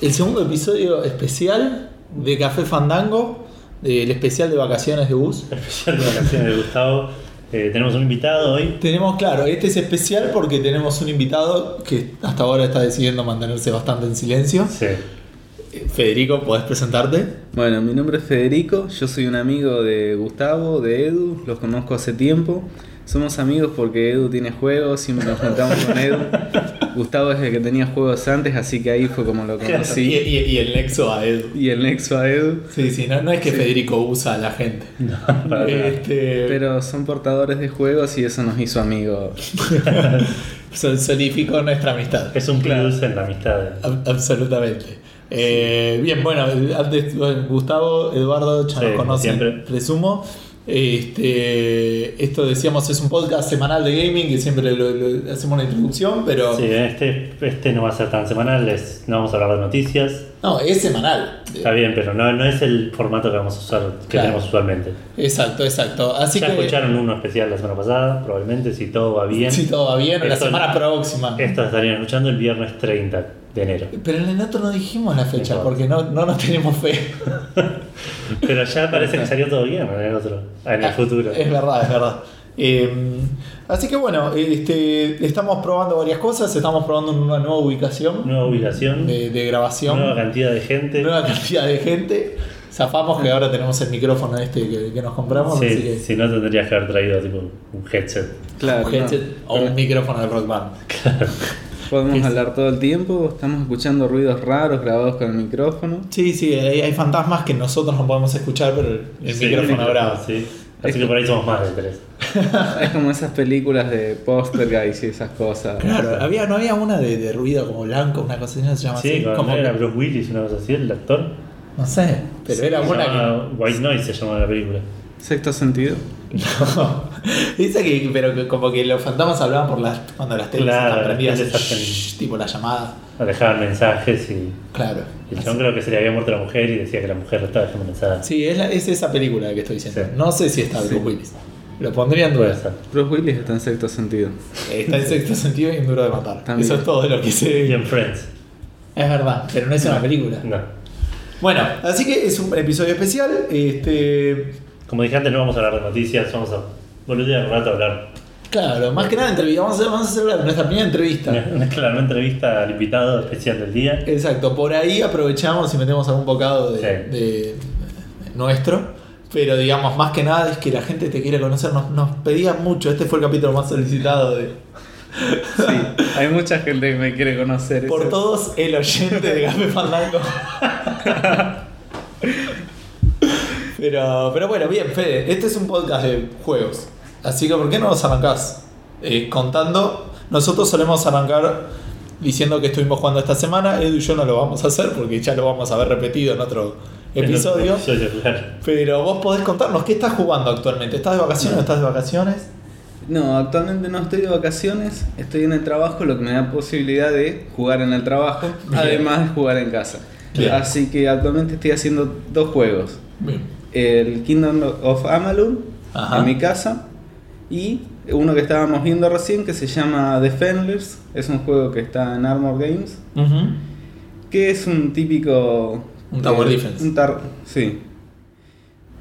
El segundo episodio especial de Café Fandango, del especial de vacaciones de bus. Especial de vacaciones de Gustavo. Eh, tenemos un invitado hoy. Tenemos, claro, este es especial porque tenemos un invitado que hasta ahora está decidiendo mantenerse bastante en silencio. Sí. Eh, Federico, ¿podés presentarte? Bueno, mi nombre es Federico, yo soy un amigo de Gustavo, de Edu, los conozco hace tiempo. Somos amigos porque Edu tiene juegos, siempre nos juntamos con Edu. Gustavo es el que tenía juegos antes, así que ahí fue como lo Y, conocí. y- y el nexo a Edu. Y el nexo a Edu. Sí, sí, no, no es que Federico usa a la gente. No, para. Este, Pero son portadores de juegos y eso nos hizo amigos. sol- solidificó nuestra amistad. Es un plus en la amistad. Ab- Absolutamente. Eh, bien, bueno, antes bueno, Gustavo, Eduardo ya Sí, nos conocen, siempre. presumo. Este, esto decíamos es un podcast semanal de gaming que siempre lo, lo- hacemos una introducción, pero Sí, este, este no va a ser tan semanal, es- no vamos a hablar de noticias. no, es semanal. Está bien, pero no, no es el formato que vamos a usar, que Claro. tenemos usualmente. Exacto, exacto. Así ya que escucharon uno especial la semana pasada, probablemente, si todo va bien. si todo va bien, la semana próxima. Esto estarían escuchando el viernes 30 de enero. Pero en el otro no dijimos la fecha No. porque no, no nos tenemos fe. Pero ya parece que salió todo bien en el otro, en el futuro. Es verdad, es verdad. Eh, así que bueno, este, estamos probando varias cosas, estamos probando una nueva ubicación Nueva ubicación, de, de grabación, nueva cantidad de gente. nueva cantidad de gente. Zafamos que ahora tenemos el micrófono este que, que nos compramos, Sí, así que si no tendrías que haber traído tipo un headset. Claro, un headset no. o un micrófono de rock band. Podemos hablar todo el tiempo, estamos escuchando ruidos raros grabados con el micrófono. Sí, sí, hay, hay fantasmas que nosotros no podemos escuchar, pero el, el Sí, micrófono graba. Sí. Así que por ahí somos más de tres. Es como esas películas de Poltergeist y esas cosas. Claro, había, no había una de, de ruido como blanco, una cosa así, no se llama Sí, así. con- Como era que- Bruce Willis, una cosa así, el actor. no sé, pero era Se una que. llama White Noise se llama la película. Sexto sentido. No. Dice que, pero que como que los fantasmas hablaban por las, cuando las teles Claro, están prendidas, las teles shh, hacen- tipo la llamada. Dejaban mensajes y Claro. y el creo que se le había muerto la mujer y decía que la mujer le estaba dejando mensajes. Sí, es, la- es esa película que estoy diciendo. Sí. No sé si está Bruce Sí. Willis. Lo pondría en duda. Bruce Willis está en sexto sentido. Está en sexto sentido y en duro de matar. También. Eso es todo lo que Y sé. en Friends. Es verdad, pero no es una película. No. Bueno, así que es un episodio especial. Este. Como dije antes, no vamos a hablar de noticias, vamos a boludear un rato a hablar. Claro, más que nada entrevista. Vamos a, vamos a hacer nuestra primera entrevista. Claro, una entrevista al invitado especial del día. Exacto, por ahí aprovechamos y metemos algún bocado de, Sí. de- de nuestro. Pero digamos, más que nada es que la gente te quiere conocer. Nos, nos pedía mucho. Este fue el capítulo más solicitado de. Sí, hay mucha gente que me quiere conocer. Por todos, el oyente de Café Fandango. pero, pero bueno, bien, Fede. Este es un podcast de juegos. Así que, ¿por qué no nos arrancás? Eh, contando. Nosotros solemos arrancar diciendo que estuvimos jugando esta semana. Edu y yo no lo vamos a hacer porque ya lo vamos a ver repetido en otro episodio. Pero vos podés contarnos qué estás jugando actualmente. ¿Estás de vacaciones o estás de vacaciones? No, actualmente no estoy de vacaciones, estoy en el trabajo, lo que me da posibilidad de jugar en el trabajo, Bien. además de jugar en casa. Bien. Así que actualmente estoy haciendo dos juegos. Bien. El Kingdom of Amalur Ajá. en mi casa y uno que estábamos viendo recién que se llama Defenders, es un juego que está en Armor Games, Ujú. que es un típico... Un tower eh, defense. un sí.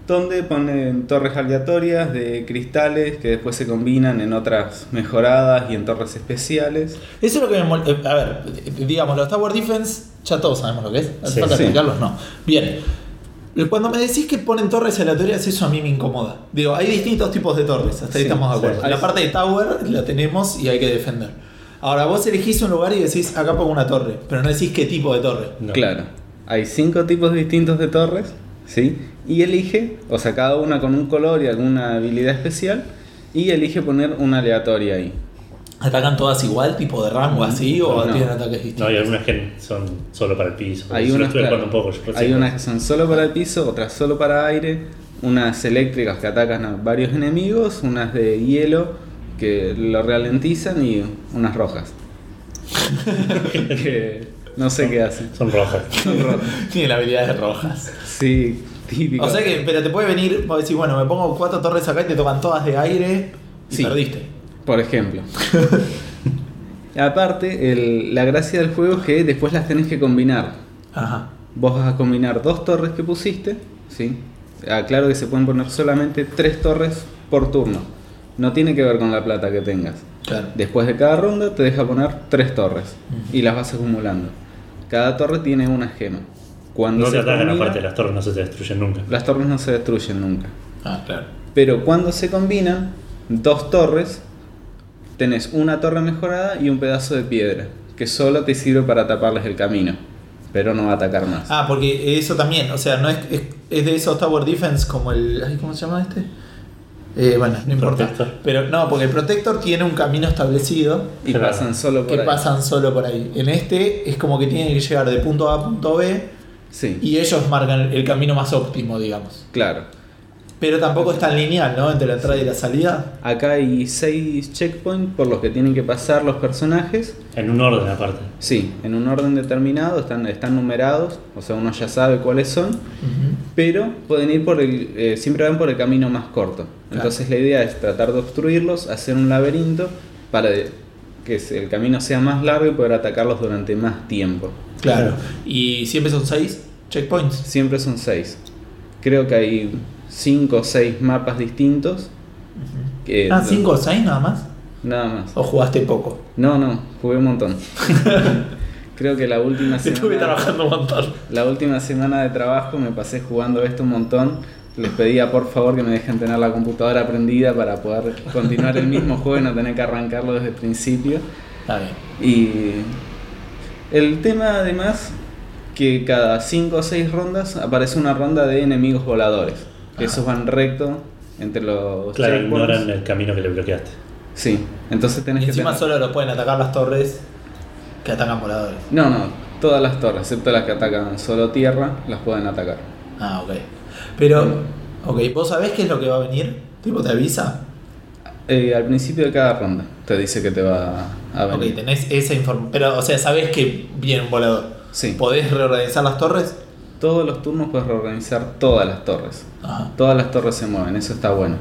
Donde ponen torres aleatorias de cristales que después se combinan en otras mejoradas y en torres especiales. Eso es lo que me mol- eh, A ver, digamos, los Tower Defense, ya todos sabemos lo que es. ¿Hace Sí, falta sí. explicarlos? No. Bien. Cuando me decís que ponen torres aleatorias, eso a mí me incomoda. Digo, hay distintos tipos de torres, hasta ahí Sí, estamos de sí. acuerdo. La parte de Tower la tenemos y hay que defender. Ahora, vos elegís un lugar y decís, acá pongo una torre, pero no decís qué tipo de torre. No. Claro, hay cinco tipos distintos de torres, ¿sí? Y elige, o sea, cada una con un color y alguna habilidad especial, y elige poner una aleatoria ahí. ¿Atacan todas igual, tipo de rango así, o No. tienen ataques No, distintos? hay algunas que son solo para el piso. Hay unas, claro, un poco. hay unas que son solo para el piso, otras solo para aire, unas eléctricas que atacan a varios enemigos, unas de hielo que lo ralentizan y unas rojas. que no sé qué hacen. Son rojas. Son rojas. Tienen habilidades rojas. Sí, típico. O sea que, pero te puede venir, vos decís, bueno, me pongo cuatro torres acá y te tocan todas de aire y Sí. perdiste. Por ejemplo. Aparte, el- la gracia del juego es que después las tenés que combinar. Ajá. Vos vas a combinar dos torres que pusiste, ¿sí? Aclaro que se pueden poner solamente tres torres por turno. No tiene que ver con la plata que tengas. Claro. Después de cada ronda te deja poner tres torres y las vas acumulando. Cada torre tiene una gema. Cuando No se combina, aparte, las torres no se destruyen nunca. las torres no se destruyen nunca. Ah, claro. Pero cuando se combinan dos torres, tenés una torre mejorada y un pedazo de piedra, que solo te sirve para taparles el camino, pero no va a atacar más. Ah, porque eso también, o sea, no es, es, es de esos Tower Defense como el. ay, ¿Cómo se llama este? Eh, bueno, no importa. Protector. Pero no, porque el Protector tiene un camino establecido y claro. pasan solo por que ahí. pasan solo por ahí. En este es como que tienen que llegar de punto A a punto B Sí, y ellos marcan el camino más óptimo, digamos. claro. Pero tampoco es tan lineal, ¿no? Entre la entrada y la salida. Acá hay seis checkpoints por los que tienen que pasar los personajes. En un orden aparte. Sí, en un orden determinado, están, están numerados, o sea, uno ya sabe cuáles son. pero pueden ir por el eh, siempre van por el camino más corto entonces la idea es tratar de obstruirlos hacer un laberinto para que el camino sea más largo y poder atacarlos durante más tiempo Claro. Y siempre son seis checkpoints. siempre son seis creo que hay cinco o seis mapas distintos que- Ah, cinco o seis nada más. nada más ¿O jugaste poco? no no jugué un montón creo que la última Estuve semana trabajando un montón. La última semana de trabajo me pasé jugando esto un montón. Les pedía por favor que me dejen tener la computadora prendida para poder continuar el mismo juego y no tener que arrancarlo desde el principio. Está bien. Y el tema además que cada 5 o 6 rondas aparece una ronda de enemigos voladores. Que Ah. esos van recto entre los Claro, checkpoints. ignoran el camino que le bloqueaste. Sí, entonces tenés Y que encima tener- solo lo pueden atacar las torres que atacan voladores. No, no, todas las torres, excepto las que atacan solo tierra, las pueden atacar. Ah, ok. Pero, ok, ¿vos sabés qué es lo que va a venir? ¿Tipo te avisa? Eh, al principio de cada ronda te dice que te va a venir. Ok, tenés esa información. Pero, o sea, sabés que viene un volador. Sí. ¿Podés reorganizar las torres? Todos los turnos puedes reorganizar todas las torres. Ajá. Todas las torres se mueven, eso está bueno.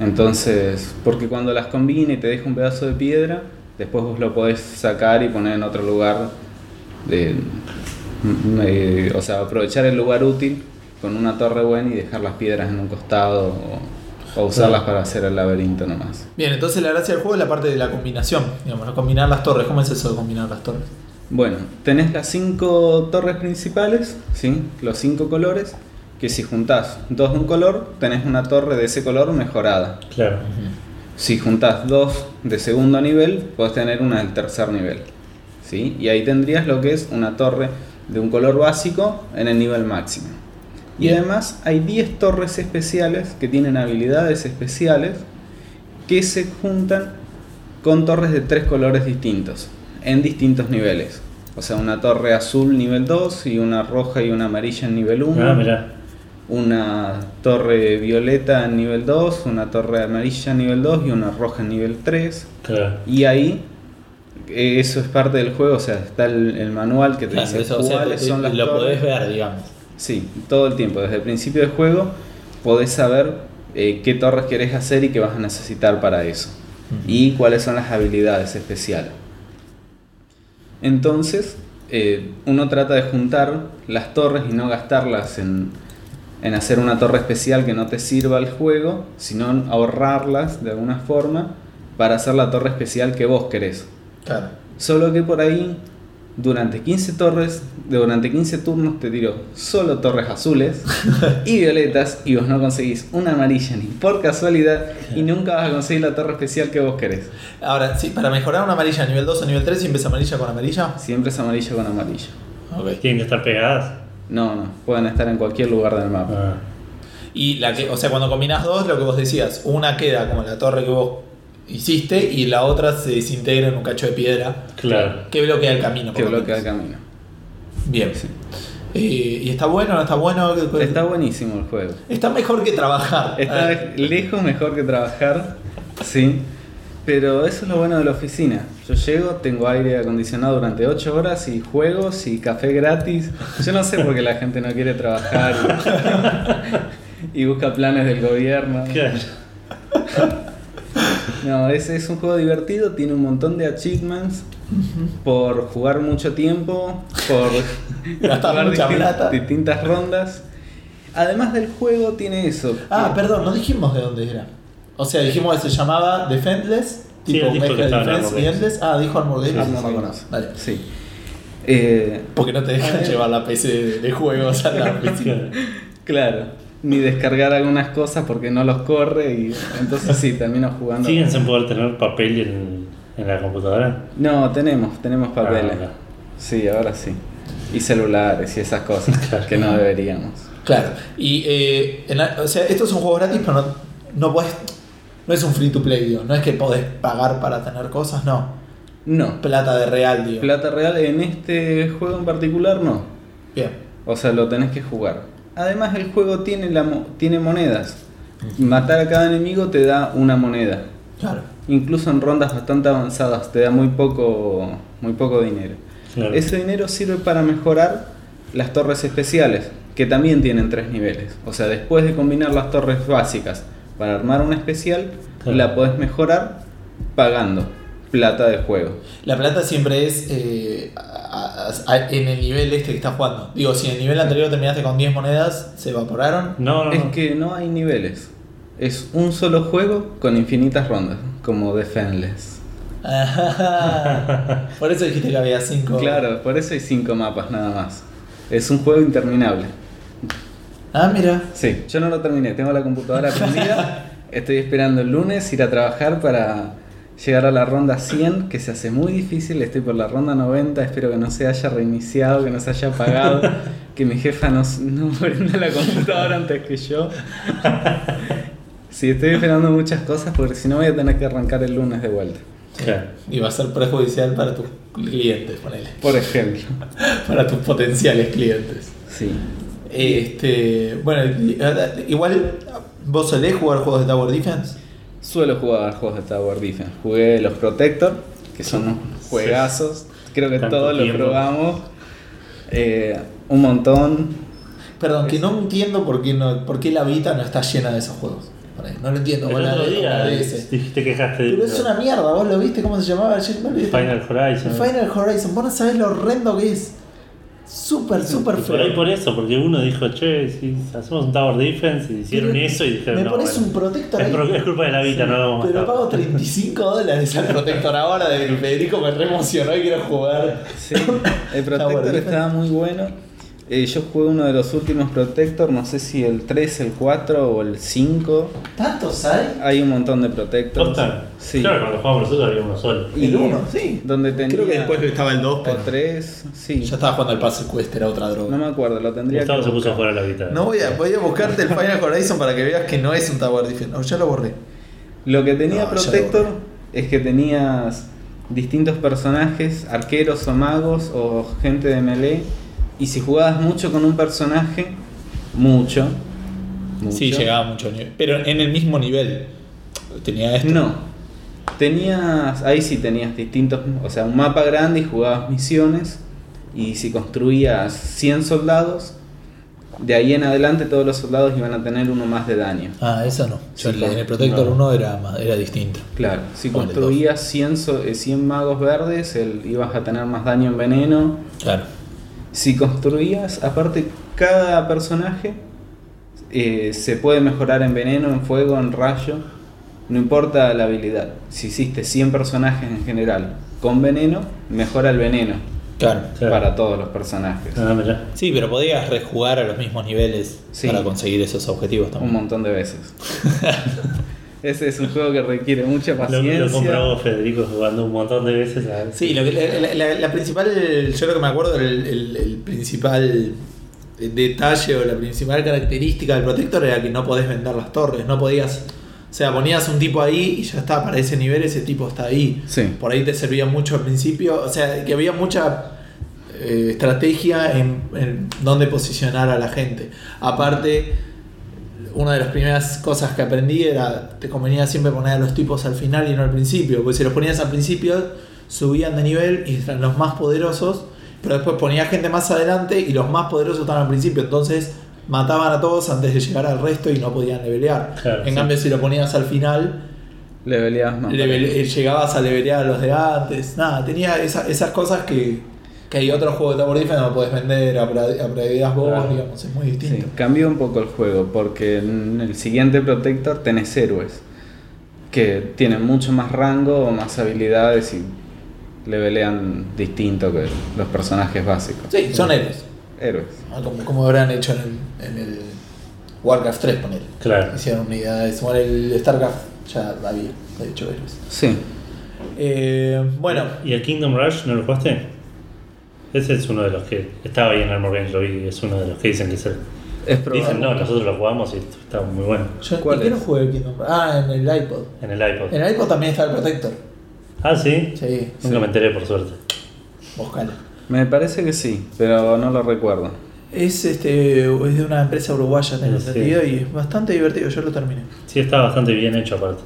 Entonces, porque cuando las combina y te deja un pedazo de piedra, después vos lo podés sacar y poner en otro lugar. De, eh, o sea, aprovechar el lugar útil con una torre buena y dejar las piedras en un costado o, o usarlas para hacer el laberinto nomás. Bien, entonces la gracia del juego es la parte de la combinación. Digamos, ¿no? combinar las torres. ¿Cómo es eso de combinar las torres? Bueno, tenés las cinco torres principales, ¿sí? los cinco colores, que si juntás dos de un color, tenés una torre de ese color mejorada. Claro. Si juntás dos de segundo nivel, podés tener una del tercer nivel. ¿sí? Y ahí tendrías lo que es una torre de un color básico en el nivel máximo. Y Bien. además hay 10 torres especiales que tienen habilidades especiales que se juntan con torres de tres colores distintos, en distintos niveles. O sea, una torre azul nivel 2 y una roja y una amarilla en nivel 1 Ah, mirá. una torre violeta en nivel 2, una torre amarilla en nivel 2 y una roja en nivel 3. Claro. Y ahí, eh, eso es parte del juego, o sea, está el, el manual que te Claro, dice eso, o sea, cuáles son las lo torres. podés ver, digamos. Sí, todo el tiempo, desde el principio del juego podés saber eh, qué torres querés hacer y qué vas a necesitar para eso. Y cuáles son las habilidades especiales. Entonces, eh, uno trata de juntar las torres y no gastarlas en, en hacer una torre especial que no te sirva al juego, sino ahorrarlas de alguna forma para hacer la torre especial que vos querés. Claro. Solo que por ahí, durante 15 torres, durante 15 turnos te tiro solo torres azules y violetas y vos no conseguís una amarilla ni por casualidad y nunca vas a conseguir la torre especial que vos querés. Ahora, sí, para mejorar una amarilla a nivel 2 o nivel 3, siempre es amarilla con amarilla. Siempre es amarilla con amarillo. Ok. Tienen que estar pegadas. No, no, pueden estar en cualquier lugar del mapa. Ah. Y la que, o sea, cuando combinás dos, lo que vos decías, una queda como la torre que vos hiciste y la otra se desintegra en un cacho de piedra Claro. que bloquea el camino. Que bloquea el camino. Bien. Sí. Eh, ¿Y está bueno no está bueno? Está buenísimo el juego. Está mejor que trabajar. Está Ah, lejos mejor que trabajar, sí. Pero eso es lo bueno de la oficina. Yo llego, tengo aire acondicionado durante 8 horas y juegos y café gratis. Yo no sé por qué la gente no quiere trabajar y, y busca planes del gobierno. Claro. No, ese es un juego divertido, tiene un montón de achievements por jugar mucho tiempo, por Gastar jugar mucha distin- plata. distintas rondas. Además del juego tiene eso. Ah, que- perdón, no dijimos de dónde era. O sea, dijimos que se llamaba Defenseless, Sí, tipo que mezcla de Defense y. Endless. Ah, dijo Armor Games. Armor no me Games. acuerdo. Vale. Sí. Eh, Porque no te dejan Ah, llevar la PC de, de juegos a la oficina. claro. Ni descargar algunas cosas porque no los corre y entonces sí, termino jugando. ¿Siguen sin poder tener papel en, en la computadora? No, tenemos, tenemos papeles. Ah, Sí, ahora sí. Y celulares y esas cosas Claro. que no deberíamos. Claro. Y, eh, en la- o sea, esto es un juego gratis, pero no, no puedes. No es un free to play, digo. No es que podés pagar para tener cosas, no. No, Plata de real, digo. plata real en este juego en particular no. Bien. O sea, lo tenés que jugar. Además el juego tiene, la mo- tiene monedas. Matar a cada enemigo te da una moneda. Claro. Incluso en rondas bastante avanzadas te da muy poco, muy poco dinero. Claro. Ese dinero sirve para mejorar las torres especiales, que también tienen tres niveles. O sea, después de combinar las torres básicas para armar una especial, Claro. la podés mejorar pagando plata de juego. La plata siempre es eh, a- a- a- en el nivel este que estás jugando. Digo, si en el nivel anterior terminaste con 10 monedas, ¿se evaporaron? No, no, Es no. que no hay niveles. Es un solo juego con infinitas rondas, como Defenseless. Ajá. Por eso dijiste que había 5. Claro, por eso hay cinco mapas nada más. Es un juego interminable. Ah, mira. Sí, yo no lo terminé, tengo la computadora prendida. Estoy esperando el lunes ir a trabajar para llegar a la ronda 100, que se hace muy difícil. Estoy por la ronda 90, espero que no se haya reiniciado, que no se haya apagado, que mi jefa no, no prenda la computadora antes que yo. Sí, estoy esperando muchas cosas porque si no voy a tener que arrancar el lunes de vuelta. Claro. Y va a ser perjudicial para tus clientes, ponele. Por ejemplo. Para tus potenciales clientes. Sí. Este, bueno, y- igual vos solés jugar juegos de Tower Defense. Suelo jugar juegos de Tower Defense. Jugué los Protector, que son unos juegazos. Creo que Tanto todos los probamos. Eh, un montón. Perdón, que no entiendo por qué, no, por qué la Vita no está llena de esos juegos. No lo entiendo. El otro día la DS. dijiste que dejaste de Pero es una mierda, vos lo viste, ¿cómo se llamaba? Ayer. Final Horizon. Final Horizon, vos no sabés lo horrendo que es. Súper, súper Y por ahí feo. por eso, porque uno dijo, che, si hacemos un Tower Defense, y hicieron Pero eso y dijeron, Me no, pones bueno, un protector es, ahí. pro- es culpa de la vida, no lo vamos a Pero matar. pago 35 dólares al protector ahora de Federico, me re emocionó y quiero jugar. Sí, el Protector estaba muy bueno. Eh, yo jugué uno de los últimos Protector, no sé si el 3, el 4 o el 5. ¿Tantos hay? Hay un montón de Protectors. Sí. Claro, cuando jugamos nosotros había uno solo. Y El 1, sí. Donde tenía Creo que después estaba el 2, o pero 3, sí. ya estaba jugando el Puzzle Quest, era otra droga. No me acuerdo, lo tendría Gustavo que se puso a buscar. jugar a la vida. No voy a, voy a buscarte el Final Horizon para que veas que no es un Tower Defense. No, ya lo borré. Lo que tenía No, Protector es que tenías distintos personajes, arqueros o magos o gente de melee. Y si jugabas mucho con un personaje, mucho. mucho Sí, llegaba a mucho nivel. Pero en el mismo nivel. Tenía esto. No. Tenías, ahí sí tenías distintos, o sea, un mapa grande y jugabas misiones. Y si construías 100 soldados, de ahí en adelante todos los soldados iban a tener uno más de daño. Ah, eso no. Yo Sí, en el Protector no. 1 era, más- era distinto. Claro, si construías 100, so- eh, 100 magos verdes, el- ibas a tener más daño en veneno. Claro. Si construías, aparte, cada personaje eh, se puede mejorar en veneno, en fuego, en rayo. No importa la habilidad. Si hiciste 100 personajes en general con veneno, mejora el veneno Claro. Claro. para todos los personajes. Ah. Sí, pero podías rejugar a los mismos niveles Sí. para conseguir esos objetivos Un también. montón de veces. Ese es un juego que requiere mucha Lo, paciencia. lo compró Federico jugando un montón de veces. a- Sí, lo que, la, la- la principal, yo lo que me acuerdo, el, el- el principal detalle o la principal característica del protector era que no podés vender las torres, no podías, o sea, ponías un tipo ahí y ya está, para ese nivel ese tipo está ahí. Sí. Por ahí te servía mucho al principio, o sea, que había mucha eh, estrategia en, en dónde posicionar a la gente. Aparte, una de las primeras cosas que aprendí era, te convenía siempre poner a los tipos al final y no al principio, porque si los ponías al principio, subían de nivel y eran los más poderosos, pero después ponía gente más adelante y los más poderosos estaban al principio, entonces mataban a todos antes de llegar al resto y no podían levelear. Claro, en sí. cambio, si lo ponías al final, Leveleabas más. llegabas a levelear a los de antes. Nada, tenía esa- esas cosas que, que hay otros juegos de Tower Defense no podés vender, upgradeas vos, Claro. digamos, es muy Sí, distinto. cambió un poco el juego porque en el siguiente Protector tenés héroes que tienen mucho más rango o más habilidades y levelean distinto que los personajes básicos. Sí, son héroes. Héroes. Ah, Como, como habrán hecho en el, en el Warcraft 3, poner. Claro. Hicieron unidades. Bueno, el StarCraft ya había, de hecho, héroes. Sí. Eh, bueno, ¿Y el Kingdom Rush no lo jugaste? Ese es uno de los que estaba ahí en Armor Games, lo vi, es uno de los que dicen que es el. Es probable. Dicen, no, nosotros lo jugamos y está muy bueno. yo ¿Cuál ¿en qué no jugué el Kingdom? Ah, en el iPod. En el iPod. En el iPod también está el Protector. Ah, sí. Sí, Nunca me enteré, por suerte. buscalo. Me parece que sí, pero no lo recuerdo. Es, este, es de una empresa uruguaya, tengo Sí. entendido, y es bastante divertido. Yo lo terminé. Sí, está bastante bien hecho aparte.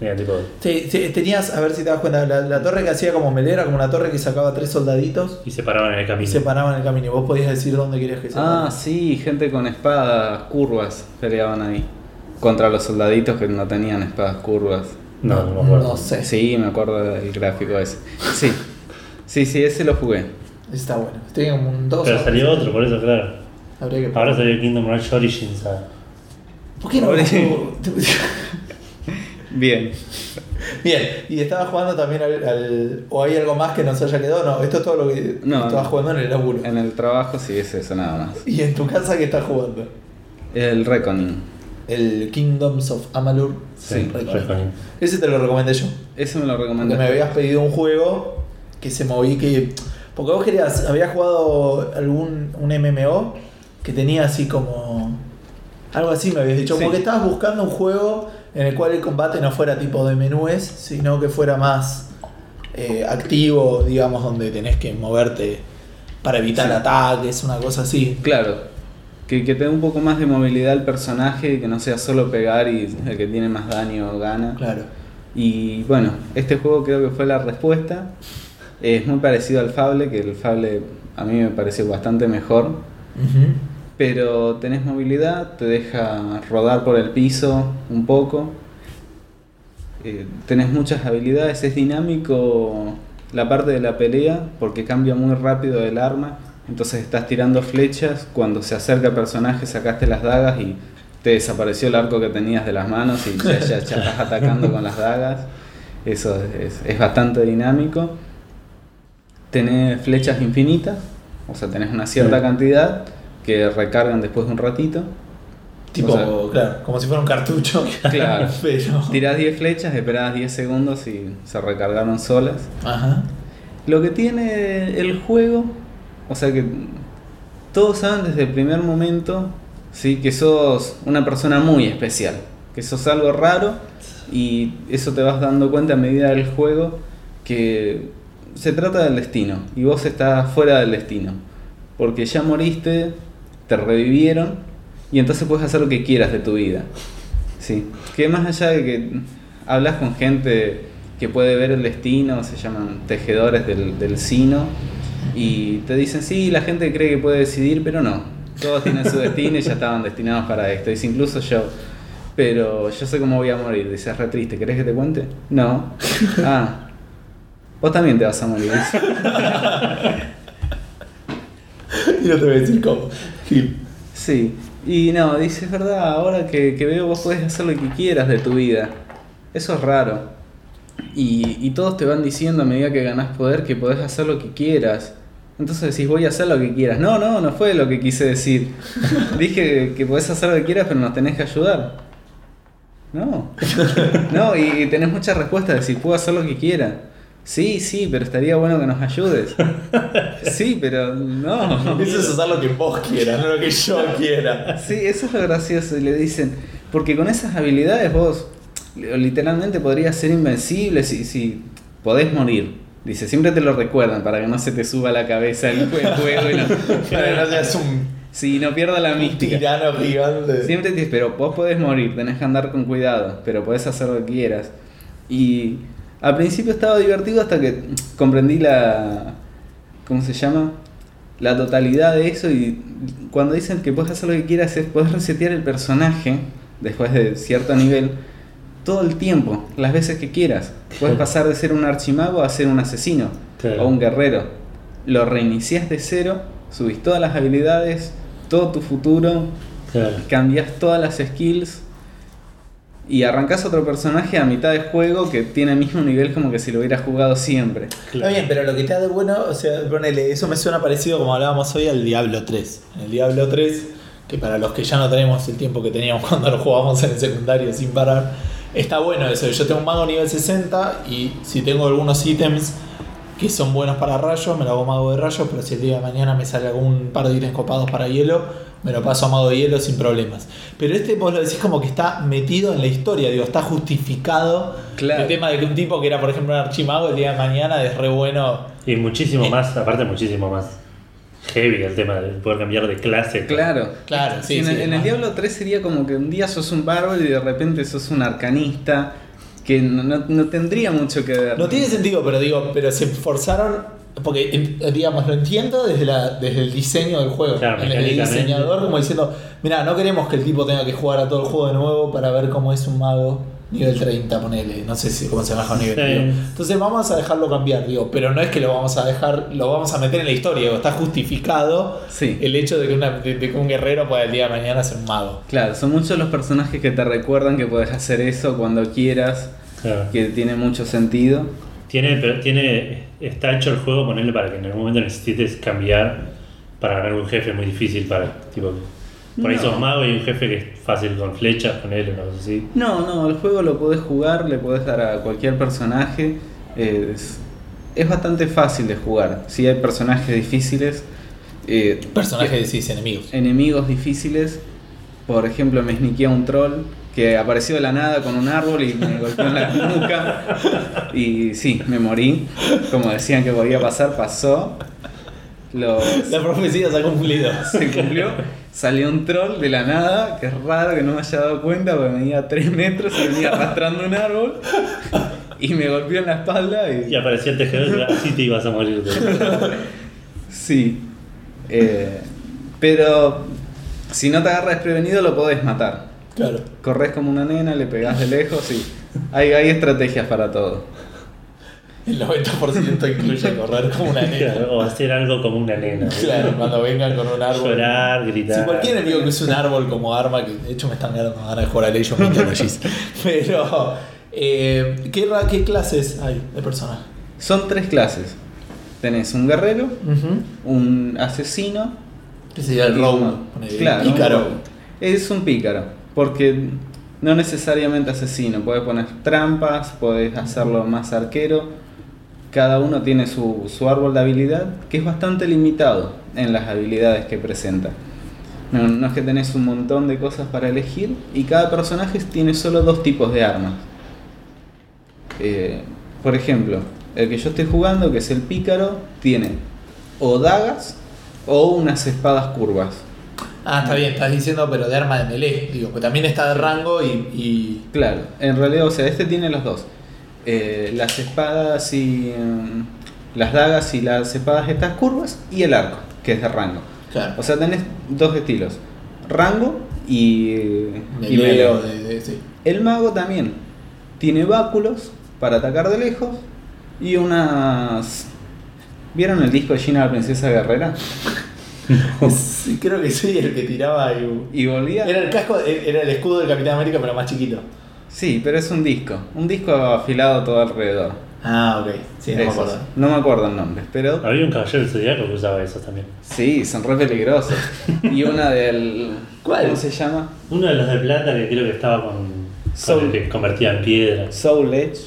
Tenía tipo. Sí, sí, tenías, a ver si te das cuenta, la, la torre que hacía como melera, como una torre que sacaba tres soldaditos Y se paraban en el y camino. se paraban en el camino. Y vos podías decir dónde querías que se Ah, sí, gente con espadas curvas peleaban ahí. Contra los soldaditos que no tenían espadas curvas. No, no me acuerdo. No sé. Sí, me acuerdo del gráfico ese. Sí, sí, sí, ese lo jugué. Está bueno. Estoy como un 2. Pero salió otro, por eso, claro. Habría que Ahora salió Kingdom Rush Origins. ah. ¿Por qué no? Bien. Bien, y estaba jugando también al, al- ¿O hay algo más que nos haya quedado? No, esto es todo lo que No, estabas jugando en el laburo. En el trabajo sí es eso nada más. ¿Y en tu casa qué estás jugando? El Reckoning. El Kingdoms of Amalur. Sí. Recording. Ese te lo recomendé yo. Ese me lo recomendé. me habías pedido un juego que se moví que. Porque vos querías, habías jugado algún un MMO que tenía así como. Algo así me habías dicho. Sí. Como que estabas buscando un juego en el cual el combate no fuera tipo de menúes, sino que fuera más eh, activo, digamos, donde tenés que moverte para evitar Sí. ataques, una cosa así. Claro. Que, que tenga un poco más de movilidad el personaje, que no sea solo pegar y el que tiene más daño gana. Claro. Y bueno, este juego creo que fue la respuesta. Es muy parecido al Fable, que el Fable a mí me pareció bastante mejor. Pero tenés movilidad, te deja rodar por el piso un poco. Eh, tenés muchas habilidades, es dinámico la parte de la pelea porque cambia muy rápido el arma. Entonces estás tirando flechas, cuando se acerca el personaje sacaste las dagas y te desapareció el arco que tenías de las manos y ya, ya- ya estás atacando con las dagas. Eso es, es bastante dinámico. Tenés flechas infinitas, o sea, tenés una cierta Sí. cantidad que recargan después de un ratito. Tipo, O sea- claro, como si fuera un cartucho. Claro. Pero. Tirás 10 flechas, esperás 10 segundos y se recargaron solas. Ajá. Lo que tiene el juego, o sea que todos saben desde el primer momento ¿sí? que sos una persona muy especial, que sos algo raro y eso te vas dando cuenta a medida del juego que se trata del destino y vos estás fuera del destino, porque ya moriste, te revivieron y entonces puedes hacer lo que quieras de tu vida. Sí, que más allá de que hablas con gente que puede ver el destino, se llaman tejedores del, del sino, y te dicen, sí, la gente cree que puede decidir, pero no. Todos tienen su destino y ya estaban destinados para esto. Dice, incluso yo. Pero yo sé cómo voy a morir. Dice, es re triste. ¿Querés que te cuente? No. Ah. Vos también te vas a morir. Y no te voy a decir cómo. Gil. Sí. Y no, dice, es verdad, ahora que, que veo vos podés hacer lo que quieras de tu vida. Eso es raro. Y, y todos te van diciendo a medida que ganás poder que podés hacer lo que quieras. Entonces decís, voy a hacer lo que quieras. No, no, no fue lo que quise decir. Dije que podés hacer lo que quieras, pero nos tenés que ayudar. No. No, y, y tenés muchas respuestas de puedo hacer lo que quiera. Sí, sí, pero estaría bueno que nos ayudes. Sí, pero no. Eso es hacer lo que vos quieras, no lo que yo quiera. Sí, eso es lo gracioso. Y le dicen, porque con esas habilidades vos literalmente podrías ser invencible si, si podés morir. Dice, siempre te lo recuerdan para que no se te suba a la cabeza el jue- juego y no, Para que no seas un sí, no pierda la mística. tirano gigante. Siempre te dice, pero vos podés morir, tenés que andar con cuidado, pero podés hacer lo que quieras. Y al principio estaba divertido hasta que comprendí la. ¿Cómo se llama? La totalidad de eso. Y cuando dicen que podés hacer lo que quieras, es resetear el personaje después de cierto nivel. todo el tiempo, las veces que quieras. Puedes pasar de ser un archimago a ser un asesino Claro. o un guerrero. Lo reinicias de cero, subís todas las habilidades, todo tu futuro, Claro. cambias todas las skills y arrancas otro personaje a mitad de juego que tiene el mismo nivel como que si lo hubieras jugado siempre. Está bien, pero lo que te da de bueno, o sea, ponele, eso me suena parecido como hablábamos hoy al Diablo 3. En el Diablo 3, que para los que ya no tenemos el tiempo que teníamos cuando lo jugábamos en el secundario sin parar, está bueno eso. Yo tengo un mago nivel 60 y si tengo algunos ítems que son buenos para rayos, me lo hago mago de rayos, pero si el día de mañana me sale algún par de ítems copados para hielo, me lo paso a mago de hielo sin problemas. Pero este vos lo decís como que está metido en la historia, digo, está justificado Claro. el tema de que un tipo que era, por ejemplo, un archimago el día de mañana es re bueno. Y muchísimo Eh. más, aparte muchísimo más heavy el tema de poder cambiar de clase. Claro. Claro, sí, en, sí, el, en el. Diablo 3 sería como que un día sos un bárbaro y de repente sos un arcanista que no, no- no tendría mucho que ver. No tiene sentido, pero digo, pero se esforzaron. Porque, en- digamos, lo entiendo desde, la, desde el diseño del juego. Claro, el, diseñador, como diciendo: Mira, no queremos que el tipo tenga que jugar a todo el juego de nuevo para ver cómo es un mago nivel 30, ponele. No sé si cómo se baja un nivel. Sí. Entonces, vamos a dejarlo cambiar, digo. Pero no es que lo vamos a dejar, lo vamos a meter en la historia. digo, está justificado Sí. el hecho de que, una- de- de que un guerrero pueda el día de mañana ser un mago. Claro, son muchos los personajes que te recuerdan que puedes hacer eso cuando quieras, Claro. que tiene mucho sentido. Tiene, pero tiene, está hecho el juego ponerle para que en algún momento necesites cambiar para ganar un jefe muy difícil para tipo por ahí No. sos mago y un jefe que es fácil con flechas, con él, así. No, no, el juego lo podés jugar, le podés dar a cualquier personaje. Es, es bastante fácil de jugar. Si hay personajes difíciles, eh, Personajes decís enemigos. enemigos difíciles. Por ejemplo, me sniqué a un troll que apareció de la nada con un árbol y me golpeó en la nuca. Y sí, me morí. Como decían que podía pasar, pasó. Los, La profecía se ha cumplido. se cumplió. Salió un troll de la nada, que es raro que no me haya dado cuenta porque medía 3 metros y venía arrastrando un árbol. Y me golpeó en la espalda y. Y aparecía el tejedor y así te ibas a morir. Sí. Eh, pero si no te agarra desprevenido lo podés matar. Claro. Corres como una nena, le pegás de lejos y hay, hay estrategias para todo. El 90% incluye correr como una nena. Claro, o hacer algo como una nena. Claro, cuando vengan con un árbol. Llorar, gritar. Si cualquier enemigo que use un árbol como arma, que de hecho me están dando ganas de jugar a Mythologies. Pero, eh, ¿qué, ra- ¿qué clases hay de personaje? Son tres clases. Tenés un guerrero, un asesino ¿Qué sería el rogue? Claro, Pícaro. Es un pícaro, porque no necesariamente asesino. Puedes poner trampas, puedes hacerlo más arquero. Cada uno tiene su, su árbol de habilidad, que es bastante limitado en las habilidades que presenta. No, no es que tenés un montón de cosas para elegir y cada personaje tiene solo dos tipos de armas. Eh, por ejemplo, el que yo estoy jugando, que es el pícaro, tiene o dagas o unas espadas curvas. Ah, está bien, estás diciendo, pero de arma de melee. Digo, que también está de rango y. y- Claro, en realidad, o sea, este tiene los dos. Eh, las espadas y. mm, las dagas y las espadas estas curvas y el arco, que es de rango. Claro. O sea, tenés dos estilos: rango y. y melee melee. o de- de- sí. El mago también tiene báculos para atacar de lejos y unas. ¿Vieron el disco de Gina la Princesa Guerrera? Sí, creo que sí, el que tiraba y. Y volvía. Era el casco, era el escudo del Capitán América, pero más chiquito. Sí, pero es un disco. Un disco afilado todo alrededor. Ah, ok. Sí, no me acuerdo. No me acuerdo el nombre, pero Había un caballero zodiaco que usaba esos también. sí, son re peligrosos. Y una del. ¿Cuál? ¿Cómo se llama? Uno de los de plata que creo que estaba con, con Soul. el que convertía en piedras. Soul Edge,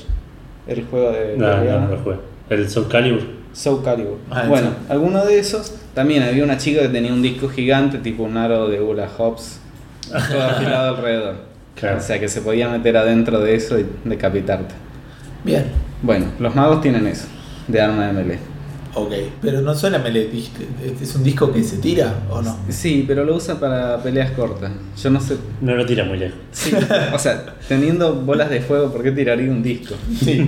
el juego de. No, no, no lo jugué. El Soul Calibur. Soul Calibur. Ah, bueno, sí. alguno de esos. También había una chica que tenía un disco gigante, tipo un aro de Hula Hops, todo afilado alrededor. Claro. O sea que se podía meter adentro de eso y decapitarte. Bien. Bueno, los magos tienen eso, de arma de melee. Ok. Pero no suena melee. ¿Es un disco que se tira o no? Sí, pero lo usa para peleas cortas. Yo no sé. No lo tira muy lejos. Sí, o sea, teniendo bolas de fuego, ¿por qué tiraría un disco? Sí.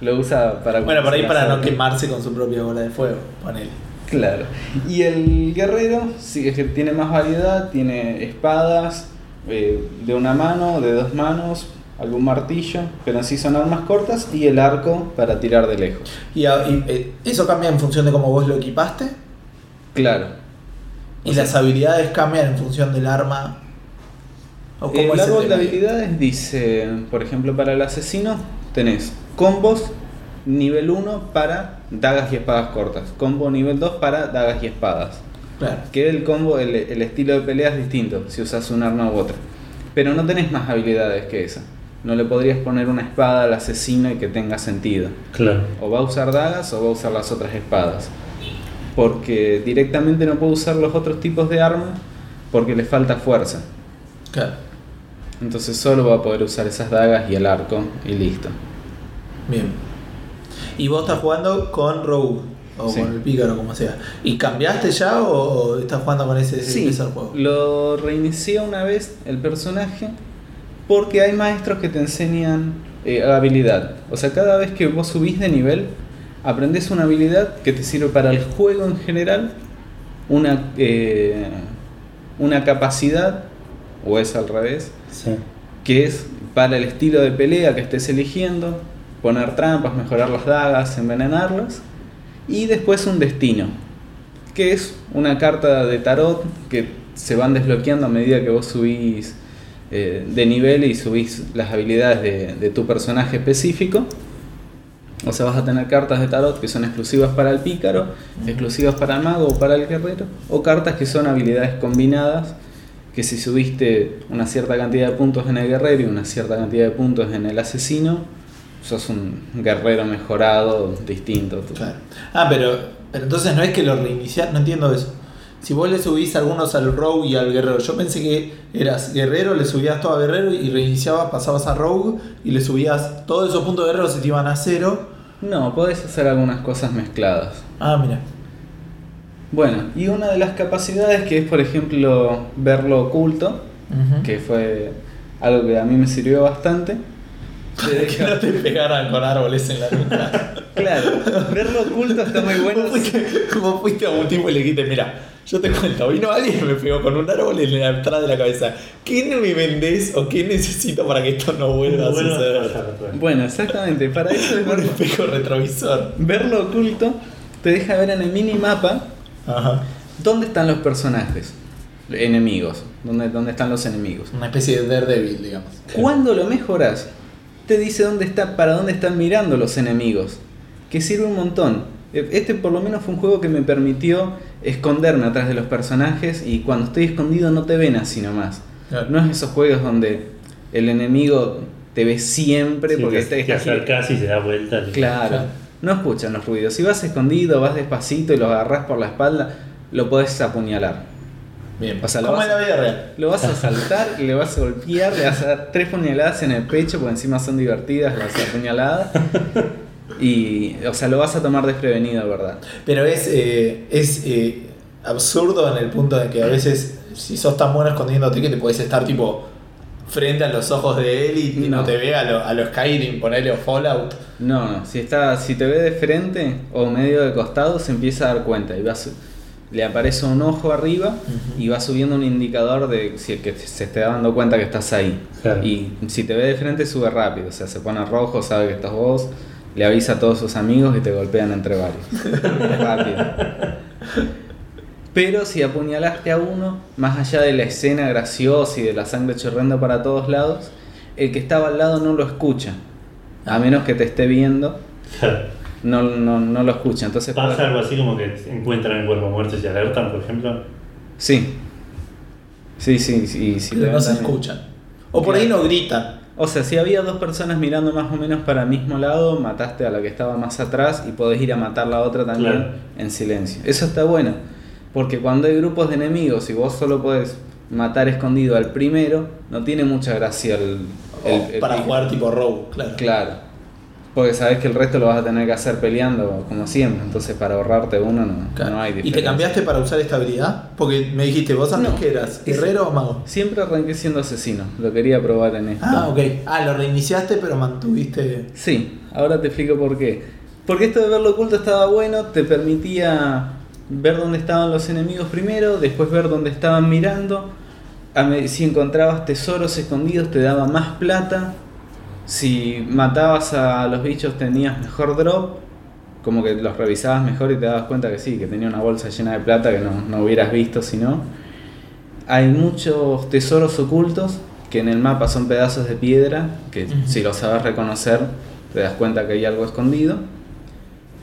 Lo usa para. Bueno, por ahí para no quemarse con su propia bola de fuego. Ponele. Claro. Y el guerrero sí es que tiene más variedad, tiene espadas eh, de una mano, de dos manos, algún martillo, pero en sí son armas cortas, y el arco para tirar de lejos. Y, a- y, eh, eso cambia en función de cómo vos lo equipaste. Claro. Y O sea- las habilidades cambian en función del arma. ¿O cómo El árbol de habilidades dice, por ejemplo, para el asesino tenés combos nivel 1 para dagas y espadas cortas, combo nivel 2 para dagas y espadas. Claro. Que el combo, el, el estilo de pelea es distinto si usas un arma u otra. Pero no tenés más habilidades que esa. No le podrías poner una espada al asesino y que tenga sentido. Claro. O va a usar dagas o va a usar las otras espadas. Porque directamente no puede usar los otros tipos de armas porque le falta fuerza. Claro. Entonces solo va a poder usar esas dagas y el arco y listo. Bien. Y vos estás jugando con Rogue. O Sí. con el pícaro, como sea. ¿Y cambiaste ya o, o estás jugando con ese Sí, juego? lo reinicié una vez el personaje porque hay maestros que te enseñan eh, habilidad. O sea, cada vez que vos subís de nivel, aprendes una habilidad que te sirve para el juego en general, una, eh, una capacidad, o es al revés, Sí. que es para el estilo de pelea que estés eligiendo, poner trampas, mejorar las dagas, envenenarlas, y después un destino, que es una carta de tarot que se van desbloqueando a medida que vos subís eh, de nivel y subís las habilidades de, de tu personaje específico. O sea, vas a tener cartas de tarot que son exclusivas para el pícaro, exclusivas para el mago o para el guerrero, o cartas que son habilidades combinadas, que si subiste una cierta cantidad de puntos en el guerrero y una cierta cantidad de puntos en el asesino, sos un guerrero mejorado, distinto. Claro. Ah, pero, pero entonces no es que lo reiniciar, no entiendo eso. Si vos le subís algunos al Rogue y al Guerrero, yo pensé que eras Guerrero, le subías todo a Guerrero y reiniciabas, pasabas a Rogue y le subías todos esos puntos de Guerrero se te iban a cero. No, podés hacer algunas cosas mezcladas. Ah, mira. Bueno, y una de las capacidades que es, por ejemplo, ver lo oculto, que fue algo que a mí me sirvió bastante. Que no te pegaran con árboles en la nuca. Claro, ver lo oculto está muy bueno. Vos fuiste, a un tipo y le dijiste, mira, yo te cuento, vino alguien y me pegó con un árbol en la entrada de la cabeza. ¿Qué me vendés o qué necesito para que esto no vuelva a suceder? bueno. Exactamente, para eso es Un espejo retrovisor. ver lo oculto, te deja ver en el minimapa Ajá. dónde están los personajes, enemigos, dónde, dónde están los enemigos. Una especie de Daredevil, digamos. Cuando lo mejoras, te dice dónde está, para dónde están mirando los enemigos, que sirve un montón. E- Este por lo menos fue un juego que me permitió esconderme atrás de los personajes y cuando estoy escondido no te ven así nomás. Claro. No es esos juegos donde el enemigo te ve siempre Sí, porque te, está, te acercas y se da vuelta. Claro. Claro. No escuchan los ruidos. Si vas escondido, vas despacito y lo agarras por la espalda, lo podés apuñalar. Bien. O sea, lo Como vas- en la vida real. Lo vas a saltar, le vas a golpear, le vas a dar tres puñaladas en el pecho, porque encima son divertidas las puñaladas. Y, o sea, lo vas a tomar desprevenido, ¿verdad? Pero es, eh, es eh, absurdo en el punto de que a veces, si sos tan bueno escondiéndote que te puedes estar tipo frente a los ojos de él y, no. No. te ve a lo, a los Skyrim, ponerle o Fallout. No, no, si, está, si te ve de frente o medio de costado, se empieza a dar cuenta y va su- le aparece un ojo arriba y va subiendo un indicador de si el que se esté dando cuenta que estás ahí. Claro. Y si te ve de frente, sube rápido, o sea, se pone rojo, sabe que estás vos, le avisa a todos sus amigos y te golpean entre varios. rápido. Pero si apuñalaste a uno, más allá de la escena graciosa y de la sangre chorreando para todos lados, el que estaba al lado no lo escucha. A menos que te esté viendo. No, no, no lo escucha. Entonces, Pasa algo así como que encuentran el cuerpo muerto y se alertan, por ejemplo. Sí. Sí, sí, sí. sí, pero no se escuchan. O por ahí no gritan. O sea, si había dos personas mirando más o menos para el mismo lado, mataste a la que estaba más atrás y podés ir a matar la otra también Claro. en silencio. Eso está bueno, porque cuando hay grupos de enemigos y vos solo podés matar escondido al primero, no tiene mucha gracia el... el- O el para jugar tipo Rogue, claro. Claro. Porque sabés que el resto lo vas a tener que hacer peleando como siempre, entonces para ahorrarte uno no, Claro. no hay ¿Y te cambiaste para usar esta habilidad? Porque me dijiste, vos antes No. que eras guerrero o mago. Siempre arranqué siendo asesino, lo quería probar en esto. Ah, ok. Ah, lo reiniciaste pero mantuviste... Sí, ahora te explico por qué. Porque esto de verlo oculto estaba bueno, te permitía ver dónde estaban los enemigos primero, después ver dónde estaban mirando. Si encontrabas tesoros escondidos te daba más plata Si matabas a los bichos tenías mejor drop, como que los revisabas mejor y te dabas cuenta que sí, que tenía una bolsa llena de plata que no, no hubieras visto si no. Hay muchos tesoros ocultos que en el mapa son pedazos de piedra, que si los sabes reconocer te das cuenta que hay algo escondido.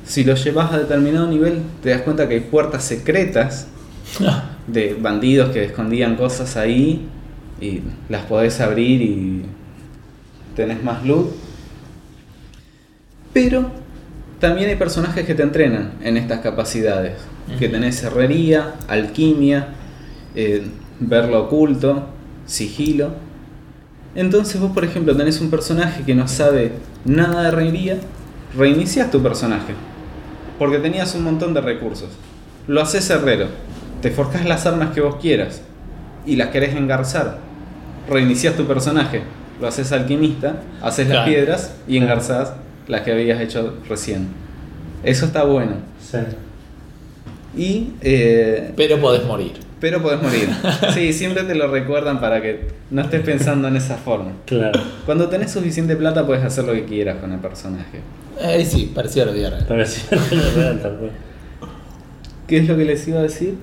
Si los llevas a determinado nivel te das cuenta que hay puertas secretas de bandidos que escondían cosas ahí y las podés abrir y tenés más loot. Pero también hay personajes que te entrenan en estas capacidades. Que tenés herrería, alquimia, eh, ver lo oculto, sigilo. Entonces vos, por ejemplo, tenés un personaje que no sabe nada de herrería, reinicias tu personaje. Porque tenías un montón de recursos. Lo haces herrero, te forjas las armas que vos quieras y las querés engarzar. Reinicias tu personaje, lo haces alquimista, haces las Claro. piedras y engarzás las que habías hecho recién. Eso está bueno. Sí. Y, eh, Pero podés morir. pero podés morir. Sí, siempre te lo recuerdan para que no estés pensando en esa forma. Claro. Cuando tenés suficiente plata puedes hacer lo que quieras con el personaje. Eh, sí, parecía lo la real, tal cual. ¿Qué es lo que les iba a decir?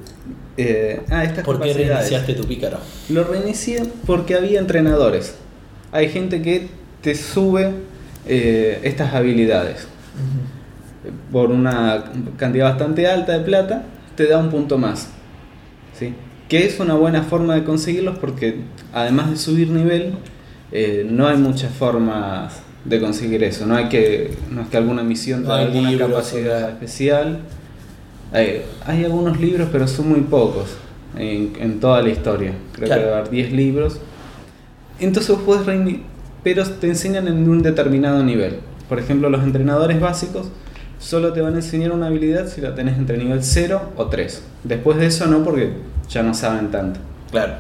Eh, ah, estas ¿Por qué reiniciaste tu pícaro? Lo reinicié porque había entrenadores. Hay gente que te sube eh, estas habilidades. Por una cantidad bastante alta de plata, te da un punto más. ¿sí? Que es una buena forma de conseguirlos porque además de subir nivel, eh, no hay muchas formas de conseguir eso. No hay que, no es que alguna misión te No da hay alguna libros, capacidad o especial. Hay, hay algunos libros, pero son muy pocos en, en toda la historia. Creo Claro. que debe haber 10 libros. Entonces vos podés reini- pero te enseñan en un determinado nivel. Por ejemplo, los entrenadores básicos solo te van a enseñar una habilidad si la tenés entre nivel 0 o 3. Después de eso no, porque ya no saben tanto. Claro.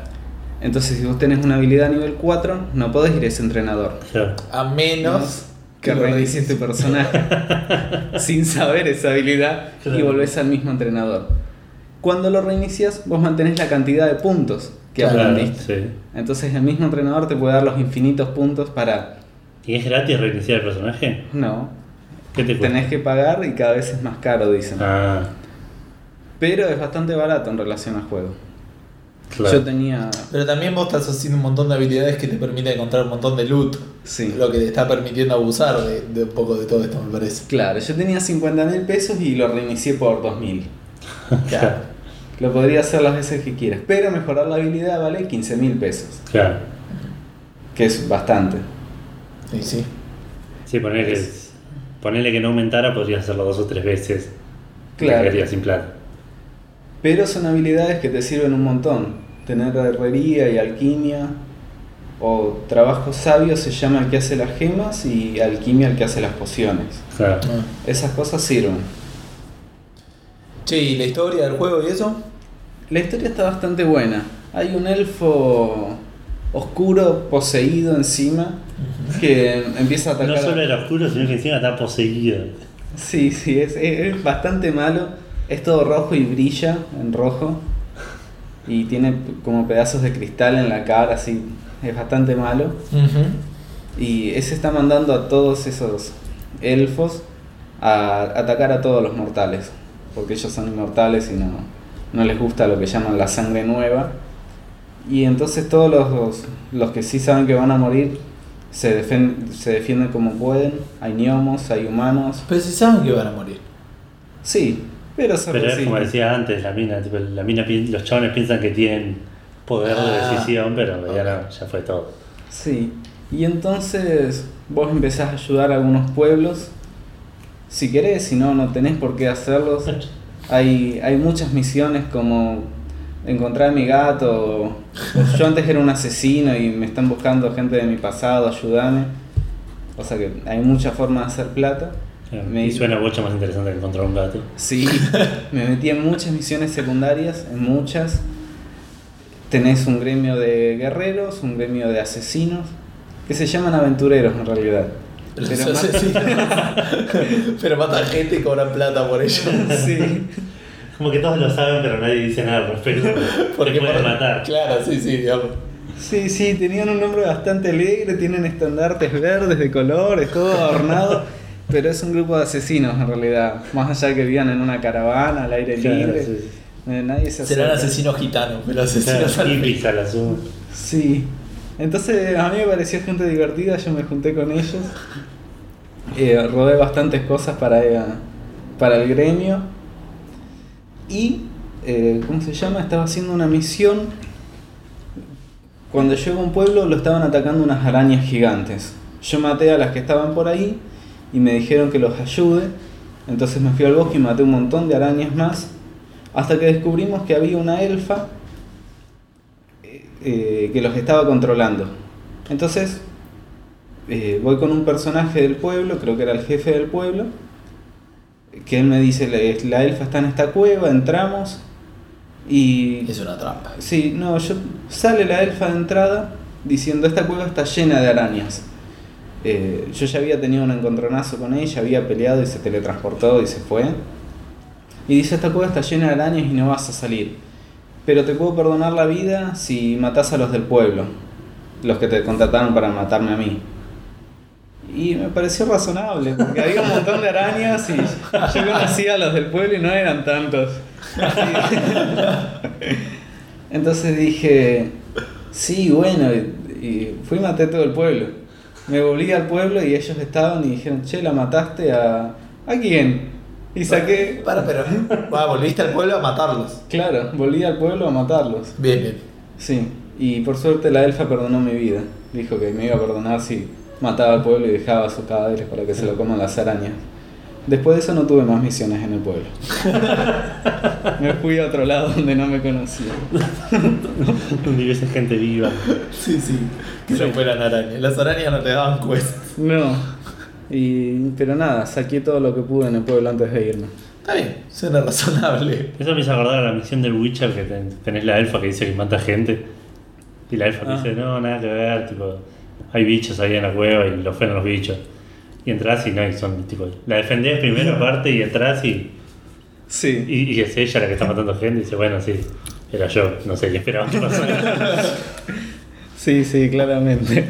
Entonces, si vos tenés una habilidad a nivel 4, no podés ir a ese entrenador. Claro. A menos Que lo reinicies tu personaje sin saber esa habilidad y volvés al mismo entrenador. Cuando lo reinicias, vos mantenés la cantidad de puntos que Claro, aprendiste. Sí. Entonces, el mismo entrenador te puede dar los infinitos puntos para. ¿Y es gratis reiniciar el personaje? No, ¿Qué te cuesta? tenés que pagar y cada vez es más caro, dicen. Ah, Pero es bastante barato en relación al juego. claro. Yo tenía. Pero también vos estás haciendo un montón de habilidades que te permiten encontrar un montón de loot. Sí. Lo que te está permitiendo abusar de, de un poco de todo esto, me parece. Claro, yo tenía 50 mil pesos y lo reinicié por 2 mil. Claro. Lo podría hacer las veces que quieras, pero mejorar la habilidad vale 15 mil pesos, Claro. que es bastante. Sí, sí. Sí, ponerle, ponerle que no aumentara, podrías hacerlo dos o tres veces. Claro. Sin plata. Pero son habilidades que te sirven un montón. Tener herrería y alquimia, o trabajo sabio se llama el que hace las gemas y alquimia el que hace las pociones. Claro. Ah. Esas cosas sirven. Che, ¿y la historia del juego y eso? La historia está bastante buena. Hay un elfo oscuro poseído encima que empieza a atacar. No a- solo era oscuro, sino que encima está poseído. Sí, sí, es, es- es bastante malo. Es todo rojo y brilla en rojo. Y tiene como pedazos de cristal en la cara, así. Es bastante malo. Y ese está mandando a todos esos elfos a atacar a todos los mortales. Porque ellos son inmortales y no, no les gusta lo que llaman la sangre nueva. Y entonces todos los, los que sí saben que van a morir se, defen- se defienden como pueden. Hay gnomos, hay humanos. Pero si saben que van a morir. Sí, pero se Pero es como decía antes, la mina, tipo, la mina los chavales piensan que tienen poder de Ah. decisión, pero Ok. no, ya fue todo. Sí, y entonces vos empezás a ayudar a algunos pueblos. Si querés, si no, no tenés por qué hacerlos. Hay, hay muchas misiones como encontrar a mi gato. o- yo antes era un asesino y me están buscando gente de mi pasado, ayúdame. O sea que hay muchas formas de hacer plata. Me- Y suena mucho más interesante que encontrar un gato. Sí, me metí en muchas misiones secundarias, en muchas. Tenés un gremio de guerreros, un gremio de asesinos, que se llaman aventureros en realidad. Pero, sí. Pero matan gente y cobran plata por ello. Sí. Como que todos lo saben, pero nadie dice nada al respecto. Porque pueden por- matar. Claro, sí, sí, digamos. Sí, sí, tenían un nombre bastante alegre, tienen estandartes verdes de colores, todo adornado, pero es un grupo de asesinos en realidad. Más allá de que vivan en una caravana al aire Claro, libre, sí. eh, nadie se Serán asesinos gitanos, pero asesinos Claro, al la. Sí. Entonces a mí me pareció gente divertida, yo me junté con ellos. Eh, rodé bastantes cosas para, eh, para el gremio. Y, eh, ¿cómo se llama? Estaba haciendo una misión. Cuando llego a un pueblo lo estaban atacando unas arañas gigantes. Yo maté a las que estaban por ahí y me dijeron que los ayude. Entonces me fui al bosque y maté un montón de arañas más. Hasta que descubrimos que había una elfa eh, que los estaba controlando. Entonces, eh, voy con un personaje del pueblo, creo que era el jefe del pueblo, que él me dice, la, la elfa está en esta cueva, entramos y... Es una trampa. Sí, no, yo, sale la elfa de entrada diciendo, esta cueva está llena de arañas. Eh, yo ya había tenido un encontronazo con ella, había peleado y se teletransportó y se fue. Y dice, esta cueva está llena de arañas y no vas a salir. Pero te puedo perdonar la vida si matás a los del pueblo, los que te contrataron para matarme a mí. Y me pareció razonable, porque había un montón de arañas y yo conocía a los del pueblo y no eran tantos. Entonces dije, sí, bueno, y, fui y maté todo el pueblo. Me volví al pueblo y ellos estaban y dijeron, che, la mataste a... ¿A quién? Y saqué... Para, pero. Va, volviste al pueblo a matarlos. Claro, volví al pueblo a matarlos. Bien, bien. Sí, y por suerte la elfa perdonó mi vida. Dijo que me iba a perdonar si mataba al pueblo y dejaba sus cadáveres para que se lo coman las arañas. Después de eso no tuve más misiones en el pueblo. me fui a otro lado donde no me conocía. Donde hubiese gente viva. Sí, sí. Que no fueran arañas. Las arañas no te daban quest. No. Y, pero nada, saqué todo lo que pude en el pueblo antes de irme. Está bien, suena razonable. Eso me hizo acordar a la misión del Witcher que ten- tenés la elfa que dice que mata gente. Y la elfa que Ah. dice, no, nada que ver, tipo, hay bichos ahí en la cueva y los fueron los bichos. Y entras y no, y son tipo, la defendés primero aparte y entras y, Sí. y, y es ella la que está matando gente y dice, bueno, sí, era yo, no sé qué esperaba que pasara. Sí, sí, claramente.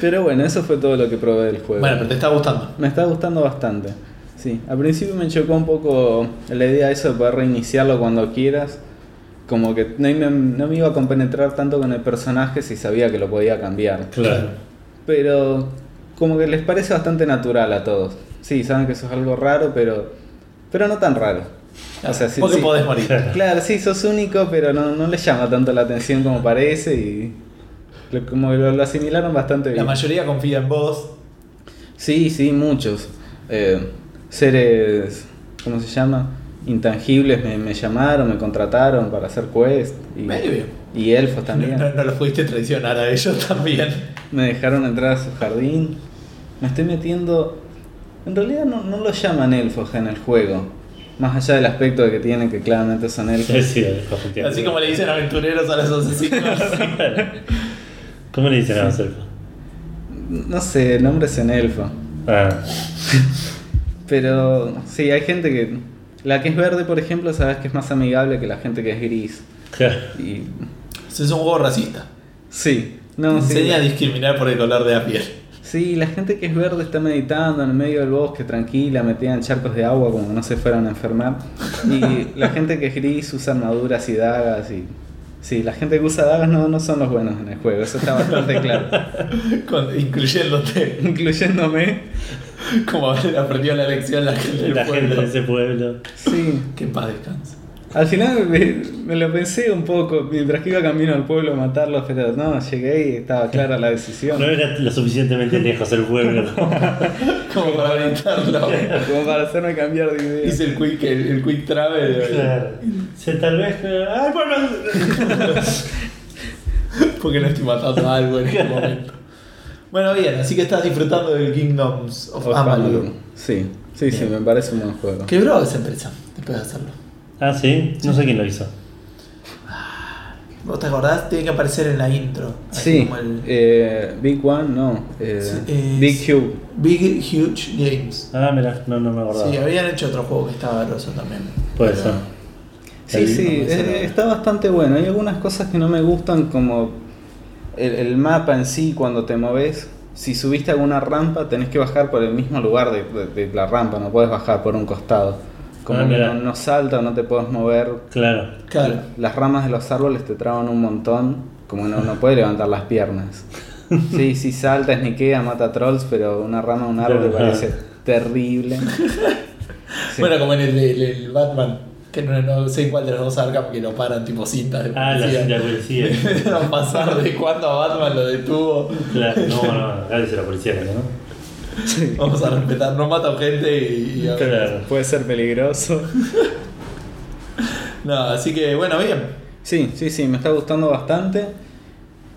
Pero bueno, eso fue todo lo que probé del juego. Bueno, pero te está gustando. Me está gustando bastante. Sí, al principio me chocó un poco la idea de eso de poder reiniciarlo cuando quieras. Como que no me, no me iba a compenetrar tanto con el personaje si sabía que lo podía cambiar. Claro. Pero como que les parece bastante natural a todos. Sí, saben que eso es algo raro, pero, pero no tan raro. O sea, sí, Porque sí. podés morir. Claro, sí, sos único, pero no, no les llama tanto la atención como parece y como lo, lo asimilaron bastante La bien. mayoría confía en vos. Sí, sí, muchos. Eh, seres, ¿cómo se llama? Intangibles me, me llamaron, me contrataron para hacer quest. Y, Medio bien. y elfos también. No, no los pudiste traicionar a ellos también. Me dejaron entrar a su jardín. Me estoy metiendo... En realidad no, no los llaman elfos en el juego. Más allá del aspecto de que tienen, que claramente son elfos. Sí, sí, efectivamente. Así como le dicen aventureros a los asesinos. ¿Cómo le dicen a los elfos? No sé, el nombre es en elfo. Ah, Pero sí, hay gente que... La que es verde, por ejemplo, sabes que es más amigable que la gente que es gris. claro. Y Ese es un juego racista. sí, no, sí, Enseña a discriminar por el color de la piel. Sí, la gente que es verde está meditando en el medio del bosque, tranquila, metida en charcos de agua como no se fueran a enfermar. Y la gente que es gris usa armaduras y dagas y... Sí, la gente que usa dagas no, no son los buenos en el juego, eso está bastante claro. Con- incluyéndote. Incluyéndome. Como aprendió la lección la gente del La gente de ese pueblo. Sí, Que paz descanse. Al final me, me lo pensé un poco mientras que iba camino al pueblo a matarlos, pero no, llegué y estaba clara la decisión. No era lo suficientemente lejos el pueblo. Como para orientarlo. Como para hacerme cambiar de idea. Hice el quick, el, el quick travel. Claro. Se tal vez. ¡Ay, bueno! Porque no estoy matando a algo en este momento. Bueno, bien, así que estás disfrutando del Kingdoms of Of Amalur. Sí, sí, sí, me parece un buen juego. Quebró esa empresa después de hacerlo. Ah, sí, no sé quién lo hizo. ¿Vos te acordás? Tiene que aparecer en la intro. así Sí, como el- eh, Big One, no. eh, Sí, Big Cube. Big Huge Games. Ah, mira, no, no me acordaba. Sí, habían hecho otro juego que estaba groso también. Puede Pero- ser. Sí, sí, no es- sale. está bastante bueno. Hay algunas cosas que no me gustan, como el, el mapa en sí, cuando te moves. Si subiste alguna rampa, tenés que bajar por el mismo lugar de, de- de la rampa, no puedes bajar por un costado. Como Ah, que no, no salta o no te puedes mover. Claro. Claro. Las ramas de los árboles te traban un montón, como que no, no puede levantar las piernas. Sí, sí salta, esniquea, mata trolls, pero una rama de un árbol te parece terrible. Sí. Bueno, como en el, el- el Batman, que no, no sé cuál de los dos Arkham que lo paran tipo cintas de Ah, la policía. cinta de policía. Pasar de cuándo a Batman lo detuvo. Claro, no, no, acá dice la policía, ¿no? Sí. Vamos a respetar, no matan gente y. y- Claro. Puede ser peligroso. No, así que bueno, bien. Sí, sí, sí, me está gustando bastante.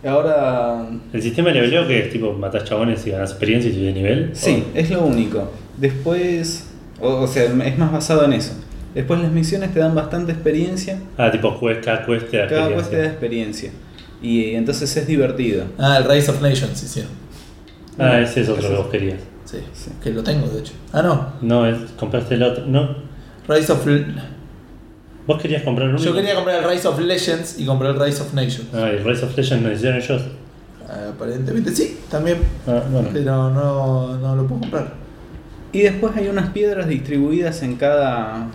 Ahora, El sistema de leveleo que es tipo matás chabones y ganas experiencia y subís de nivel. sí, es lo único. Después, o, o sea, es más basado en eso. Después las misiones te dan bastante experiencia. Ah, tipo quest te da Cada experiencia. cuesta da experiencia. Y entonces es divertido. Ah, el Rise of Nations hicieron. Ah, ese es otro que vos querías. Sí, Sí. que lo tengo de hecho. Ah, no. No, es, compraste el otro. No, Rise of. vos querías comprar uno. Yo quería comprar el Rise of Legends y compré el Rise of Nations. Ah, el Rise of Legends no hicieron ellos. Ah, aparentemente sí, también. Ah, bueno. Pero no, no lo puedo comprar. Y después hay unas piedras distribuidas en cada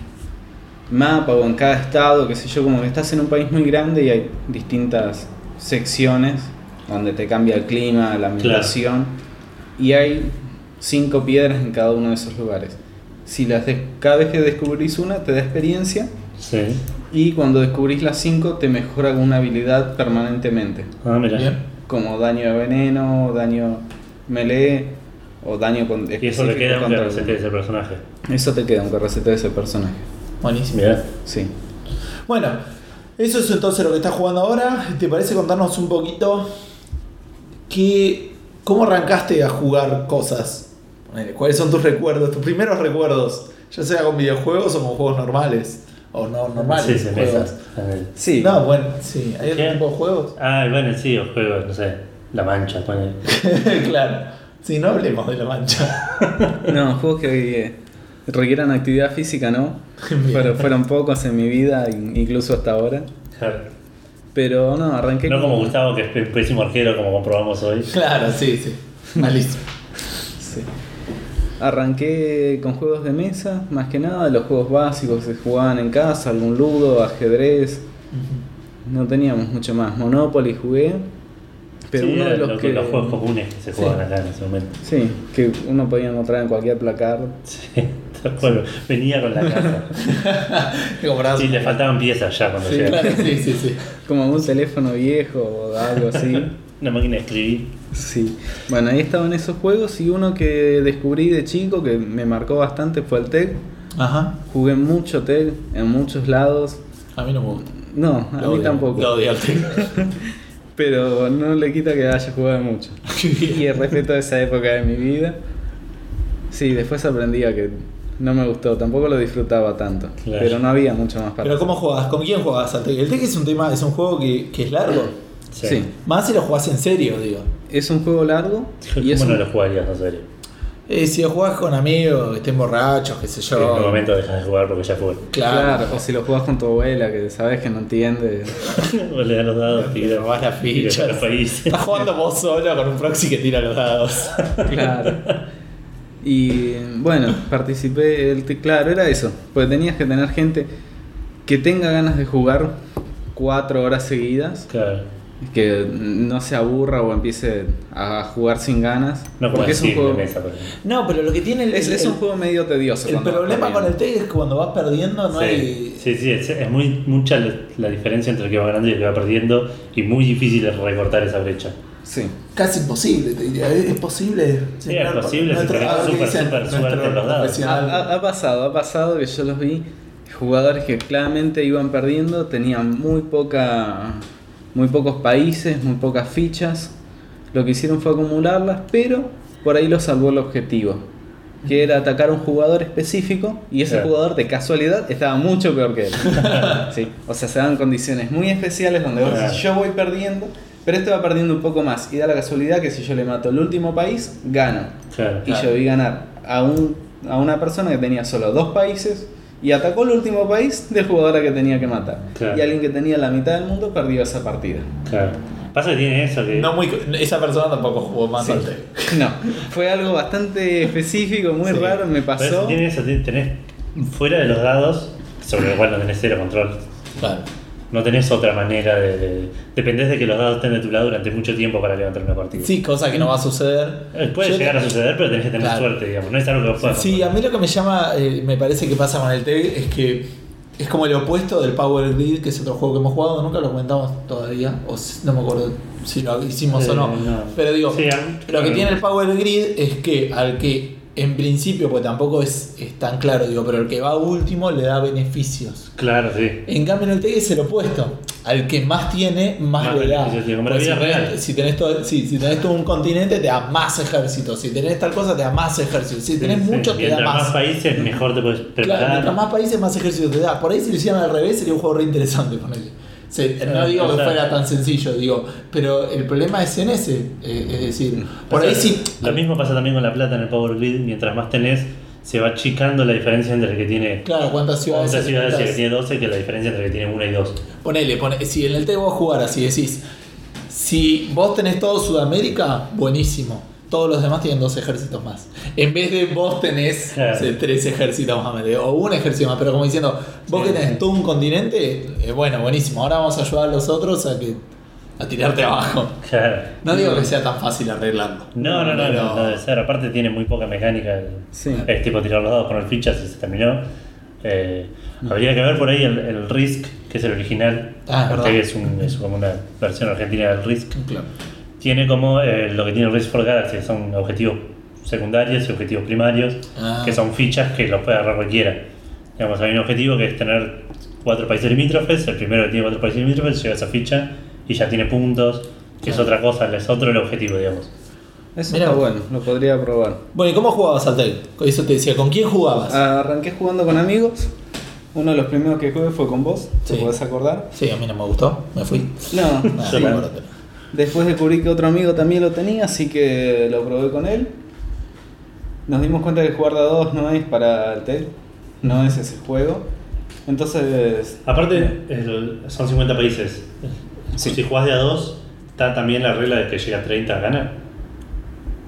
mapa o en cada estado, qué sé yo, como que estás en un país muy grande y hay distintas secciones donde te cambia el clima, la ambientación. Y hay cinco piedras en cada uno de esos lugares. Si las des- cada vez que descubrís una te da experiencia Sí. y cuando descubrís las cinco te mejora una habilidad permanentemente. Ah, mira. Bien. Como daño de veneno, daño melee o daño con Y eso específico queda contra el- recete ese personaje. Eso te queda, aunque recete ese personaje. Buenísimo. Mira. Sí. Bueno, eso es entonces lo que estás jugando ahora. ¿Te parece contarnos un poquito qué, cómo arrancaste a jugar cosas? ¿Cuáles son tus recuerdos, tus primeros recuerdos? Ya sea con videojuegos o con juegos normales. O no normales. Sí, se juegos. Sí. No, bueno, sí. ¿Hay otro tipo de juegos? Ah, bueno, sí, o juegos, no sé, La Mancha, pone. claro. Sí, no hablemos de la mancha. No, juegos que eh, requieran actividad física, no. Bien. Pero fueron pocos en mi vida, in- incluso hasta ahora. Claro. Pero no, arranqué No con- como Gustavo, que es pésimo arquero, como comprobamos hoy. Claro, sí, sí. Malísimo. Sí. Arranqué con juegos de mesa, más que nada, los juegos básicos que se jugaban en casa, algún ludo, ajedrez. No teníamos mucho más. Monopoly jugué. Pero Sí, uno de los lo- que. los juegos comunes que se Sí. jugaban acá en ese momento. Sí, que uno podía encontrar en cualquier placar. Sí, Venía con la casa. Sí, le faltaban piezas ya cuando Sí. Claro, sí, sí, sí. Como un teléfono viejo o algo así. Una máquina de escribir. Sí, bueno, ahí estaban esos juegos y uno que descubrí de chico que me marcó bastante fue el TEC. Ajá. Jugué mucho TEC en muchos lados. A mí no me gusta. No, a Lo mí odio, tampoco. Lo odio al Tec. Pero no le quita que haya jugado mucho. Y el respeto a esa época de mi vida. Sí, después aprendí a que no me gustó, tampoco lo disfrutaba tanto. Claro. Pero no había mucho más para Pero. ¿cómo jugás? ¿Con quién jugás al Tec? El Tec es un tema, es un juego que, que es largo. Sí. Sí. Más si lo jugás en serio, digo. Es un juego largo y es ¿Cómo no un- lo jugarías en serio? Eh, si lo jugás con amigos, que estén borrachos, qué sé En un yo. momento dejas de jugar porque ya fue. Claro. Claro, o si lo jugás con tu abuela que sabes que no entiende. o le das los dados, tira. robás las fichas. Estás jugando vos solo con un proxy que tira los dados. Claro. Y bueno, participé, el claro, era eso, porque tenías que tener gente que tenga ganas de jugar cuatro horas seguidas, Claro. que no se aburra o empiece a jugar sin ganas. No porque es un juego, mesa, por ejemplo. No, pero lo que tiene el, es, es un juego medio tedioso. el problema con el. Tec es que cuando vas perdiendo no sí, hay. sí, sí, es, es muy mucha la, la diferencia entre el que va ganando y el que va perdiendo y muy difícil de recortar esa brecha. Sí. Casi imposible, te diría. ¿Es es posible? Sí, es posible, si nuestro suerte los dados. Ha, pasado, ha pasado que yo los vi, jugadores que claramente iban perdiendo, tenían muy poca, muy pocos países, muy pocas fichas. Lo que hicieron fue acumularlas, pero por ahí lo salvó el objetivo, que era atacar a un jugador específico y ese Claro. jugador de casualidad estaba mucho peor que él. Sí, O sea, se dan condiciones muy especiales donde vos decís, yo voy perdiendo, pero este va perdiendo un poco más y da la casualidad que si yo le mato el último país, gano. Claro. Y yo vi ganar a, un, a una persona que tenía solo dos países Y atacó el último país del jugador a que tenía que matar. Claro. Y alguien que tenía la mitad del mundo perdió esa partida. Claro. Pasa que tiene eso que. No muy, esa persona tampoco jugó más Sí. No, fue algo bastante específico, muy Sí. raro, me Pero pasó. Tiene eso, tenés fuera de los dados, sobre lo cual no tenés cero control. Claro. No tenés otra manera de. de- dependés de que los dados estén de tu lado durante mucho tiempo para levantar una partida. Sí, cosa que no va a suceder. Eh, Puede Yo- llegar a suceder, pero tenés que tener Claro. suerte, digamos. No es algo que vos puedas Sí, a mí lo que me llama, eh, me parece que pasa con el TEC es que es como el opuesto del Power Grid, que es otro juego que hemos jugado, nunca lo comentamos todavía, o no me acuerdo si lo hicimos o Eh, no. no. Pero digo, Sí, lo que tiene el Power Grid es que al que en principio, pues tampoco es, es tan claro, digo, pero el que va último le da beneficios. Claro, sí. En cambio en el TEC es el opuesto. Al que más tiene, más, Más le da. si, tenés, real. si tenés todo, sí, si tenés todo un continente, te da más ejércitos. Si tenés tal cosa, te da más ejércitos. Si tenés Sí, sí. mucho, te da más más. países, mejor te puedes Claro, preparar. mientras más países, más ejércitos te da. Por ahí si lo hicieran al revés, sería un juego re interesante con él. No digo que o sea- fuera tan sencillo, digo, pero el problema es en ese. eh, es decir, por ahí sí. Lo mismo pasa también con la plata en el Power Grid. Mientras más tenés, se va achicando la diferencia entre el que tiene Claro, cuántas ciudades. 11 ciudades y el que tiene 12 que la diferencia entre el que tiene 1 y 2. Ponele, pone, si en el TEC vos jugaras y decís, si vos tenés todo Sudamérica, buenísimo. Todos los demás tienen dos ejércitos más. En vez de vos tenés Claro. sé, tres ejércitos más, o un ejército más, pero como diciendo, vos Sí, que tenés sí. todo un continente, eh, bueno, buenísimo. Ahora vamos a ayudar a los otros a que a tirarte abajo. Claro. No digo que sea tan fácil arreglarlo. No, no, no, Pero- no, no debe ser. Aparte tiene muy poca mecánica. Sí. Es tipo tirar los dados, poner fichas y se terminó. Eh, habría que ver por ahí el, el Risk, que es el original. Ah, es verdad. Es, un- es como una versión argentina del Risk. Claro. Tiene como eh, lo que tiene Risk for Galaxy, que son objetivos secundarios y objetivos primarios, Ah. que son fichas que los puede agarrar cualquiera. Digamos, hay un objetivo que es tener cuatro países limítrofes, el primero que tiene cuatro países limítrofes lleva esa ficha y ya tiene puntos, que es otra cosa, es otro el objetivo, digamos. Eso Mirá está bueno, lo podría probar. Bueno, ¿y cómo jugabas al TEC? Eso te decía, ¿con quién jugabas? Arranqué jugando con amigos. Uno de los primeros que jugué fue con vos, ¿te Sí. podés acordar? Sí, a mí no me gustó, me fui. No, no me acuerdo, pero- Después descubrí que otro amigo también lo tenía, así que lo probé con él. Nos dimos cuenta que jugar de a dos no es para el TED, no es ese juego. Entonces, Aparte, el- son 50 países. Sí. Si jugás de a dos, está también la regla de que llega a 30 gana.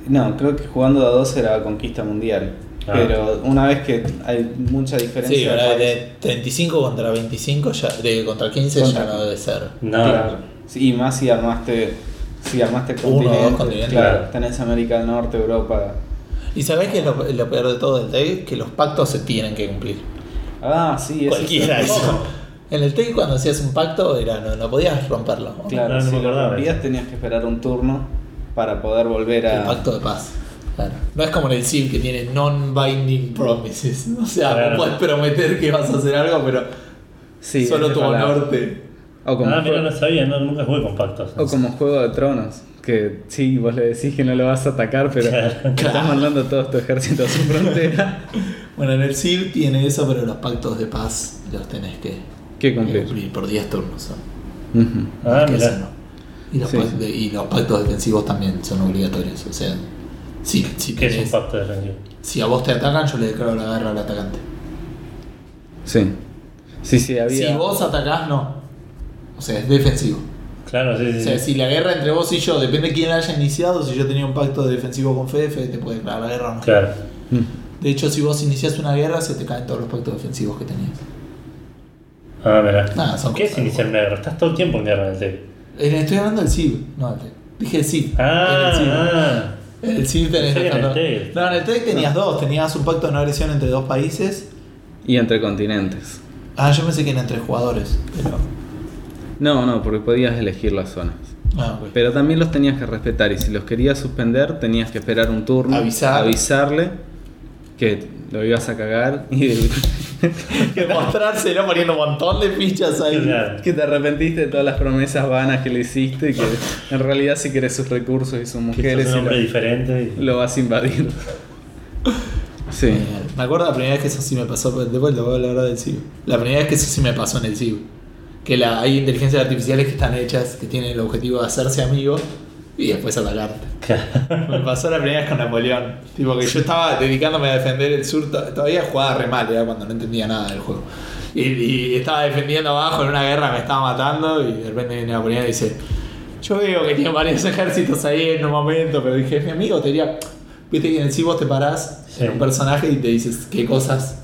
no, creo que jugando de a dos era conquista mundial. Ah. Pero una vez que hay mucha diferencia Sí, de ahora de 35 contra 25, ya, de contra 15 Contra- ya no debe ser. No, Claro. Sí, y más si armaste, si armaste Uno o dos continentes. Claro, tenés América del Norte, Europa. Y sabés que es lo, lo peor de todo del TEC, que los pactos se tienen que cumplir. Ah, sí, eso Cualquiera es eso. En el TEC cuando hacías un pacto era, no, no podías romperlo. Claro, No, no si me lo acordaba rompías eso. tenías que esperar un turno para poder volver El a... pacto de paz. Claro. No es como en el CIV que tiene non-binding promises. O sea, Claro. vos puedes prometer que vas a hacer algo, pero Sí, solo tu honor te. O como, ah, mira, no sabía, no, nunca jugué con pactos. o como Juego de Tronos, que sí, vos le decís que no lo vas a atacar, pero Claro. te estás mandando todo tu ejército a su frontera. Bueno, en el CIV tiene eso, pero los pactos de paz los tenés que ¿Qué cumplir? cumplir por 10 turnos. Ah, mira. no. Y los, Sí. pac- de- y los pactos defensivos también son obligatorios. O sea, si, si, ¿Qué es un tenés- pacto defensivo? si a vos te atacan, yo le declaro la guerra al atacante. Sí. Sí, sí, había... Si vos atacás, no. O sea, es defensivo. Claro, sí, sí. O sea, sí. si la guerra entre vos y yo, depende de quién la haya iniciado, si yo tenía un pacto defensivo con Fede, Fede te puede declarar la guerra o no. Claro. Mm. De hecho, si vos iniciás una guerra, se te caen todos los pactos defensivos que tenías. Ah, mira. Nada, son ¿Qué es iniciar una guerra? Estás todo el tiempo en guerra en el TEC. Estoy hablando del CIV, no del TEC. Dije el CIV. Ah, En el CIV. ah. En el CIV tenés en el TEC. No, en el TEC tenías dos. Tenías un pacto de no agresión entre dos países. Y entre continentes. Ah, yo pensé que eran entre jugadores. Pero. No, no, porque podías elegir las zonas. Ah, ok. Pero también los tenías que respetar y si los querías suspender tenías que esperar un turno, Avisar. avisarle que lo ibas a cagar y que mostrárselo poniendo un montón de fichas ahí. Claro. que te arrepentiste de todas las promesas vanas que le hiciste y que en realidad si querés sus recursos y sus Que sos mujeres un y hombre lo, diferente. y- lo vas a invadir. Sí. Eh, me acuerdo la primera vez que eso sí me pasó, después te voy a hablar del CIV. La primera vez que eso sí me pasó en el CIV. Que la, hay inteligencias artificiales que están hechas, que tienen el objetivo de hacerse amigos y después atacarte. Me pasó la primera vez con Napoleón. Tipo que yo estaba dedicándome a defender el sur, to- todavía jugaba re mal, era cuando no entendía nada del juego. Y, y estaba defendiendo abajo en una guerra, me estaba matando y de repente viene Napoleón y dice, yo veo que tiene varios ejércitos ahí en un momento, pero dije, mi amigo te diría, viste que en sí vos te parás Sí. en un personaje y te dices qué cosas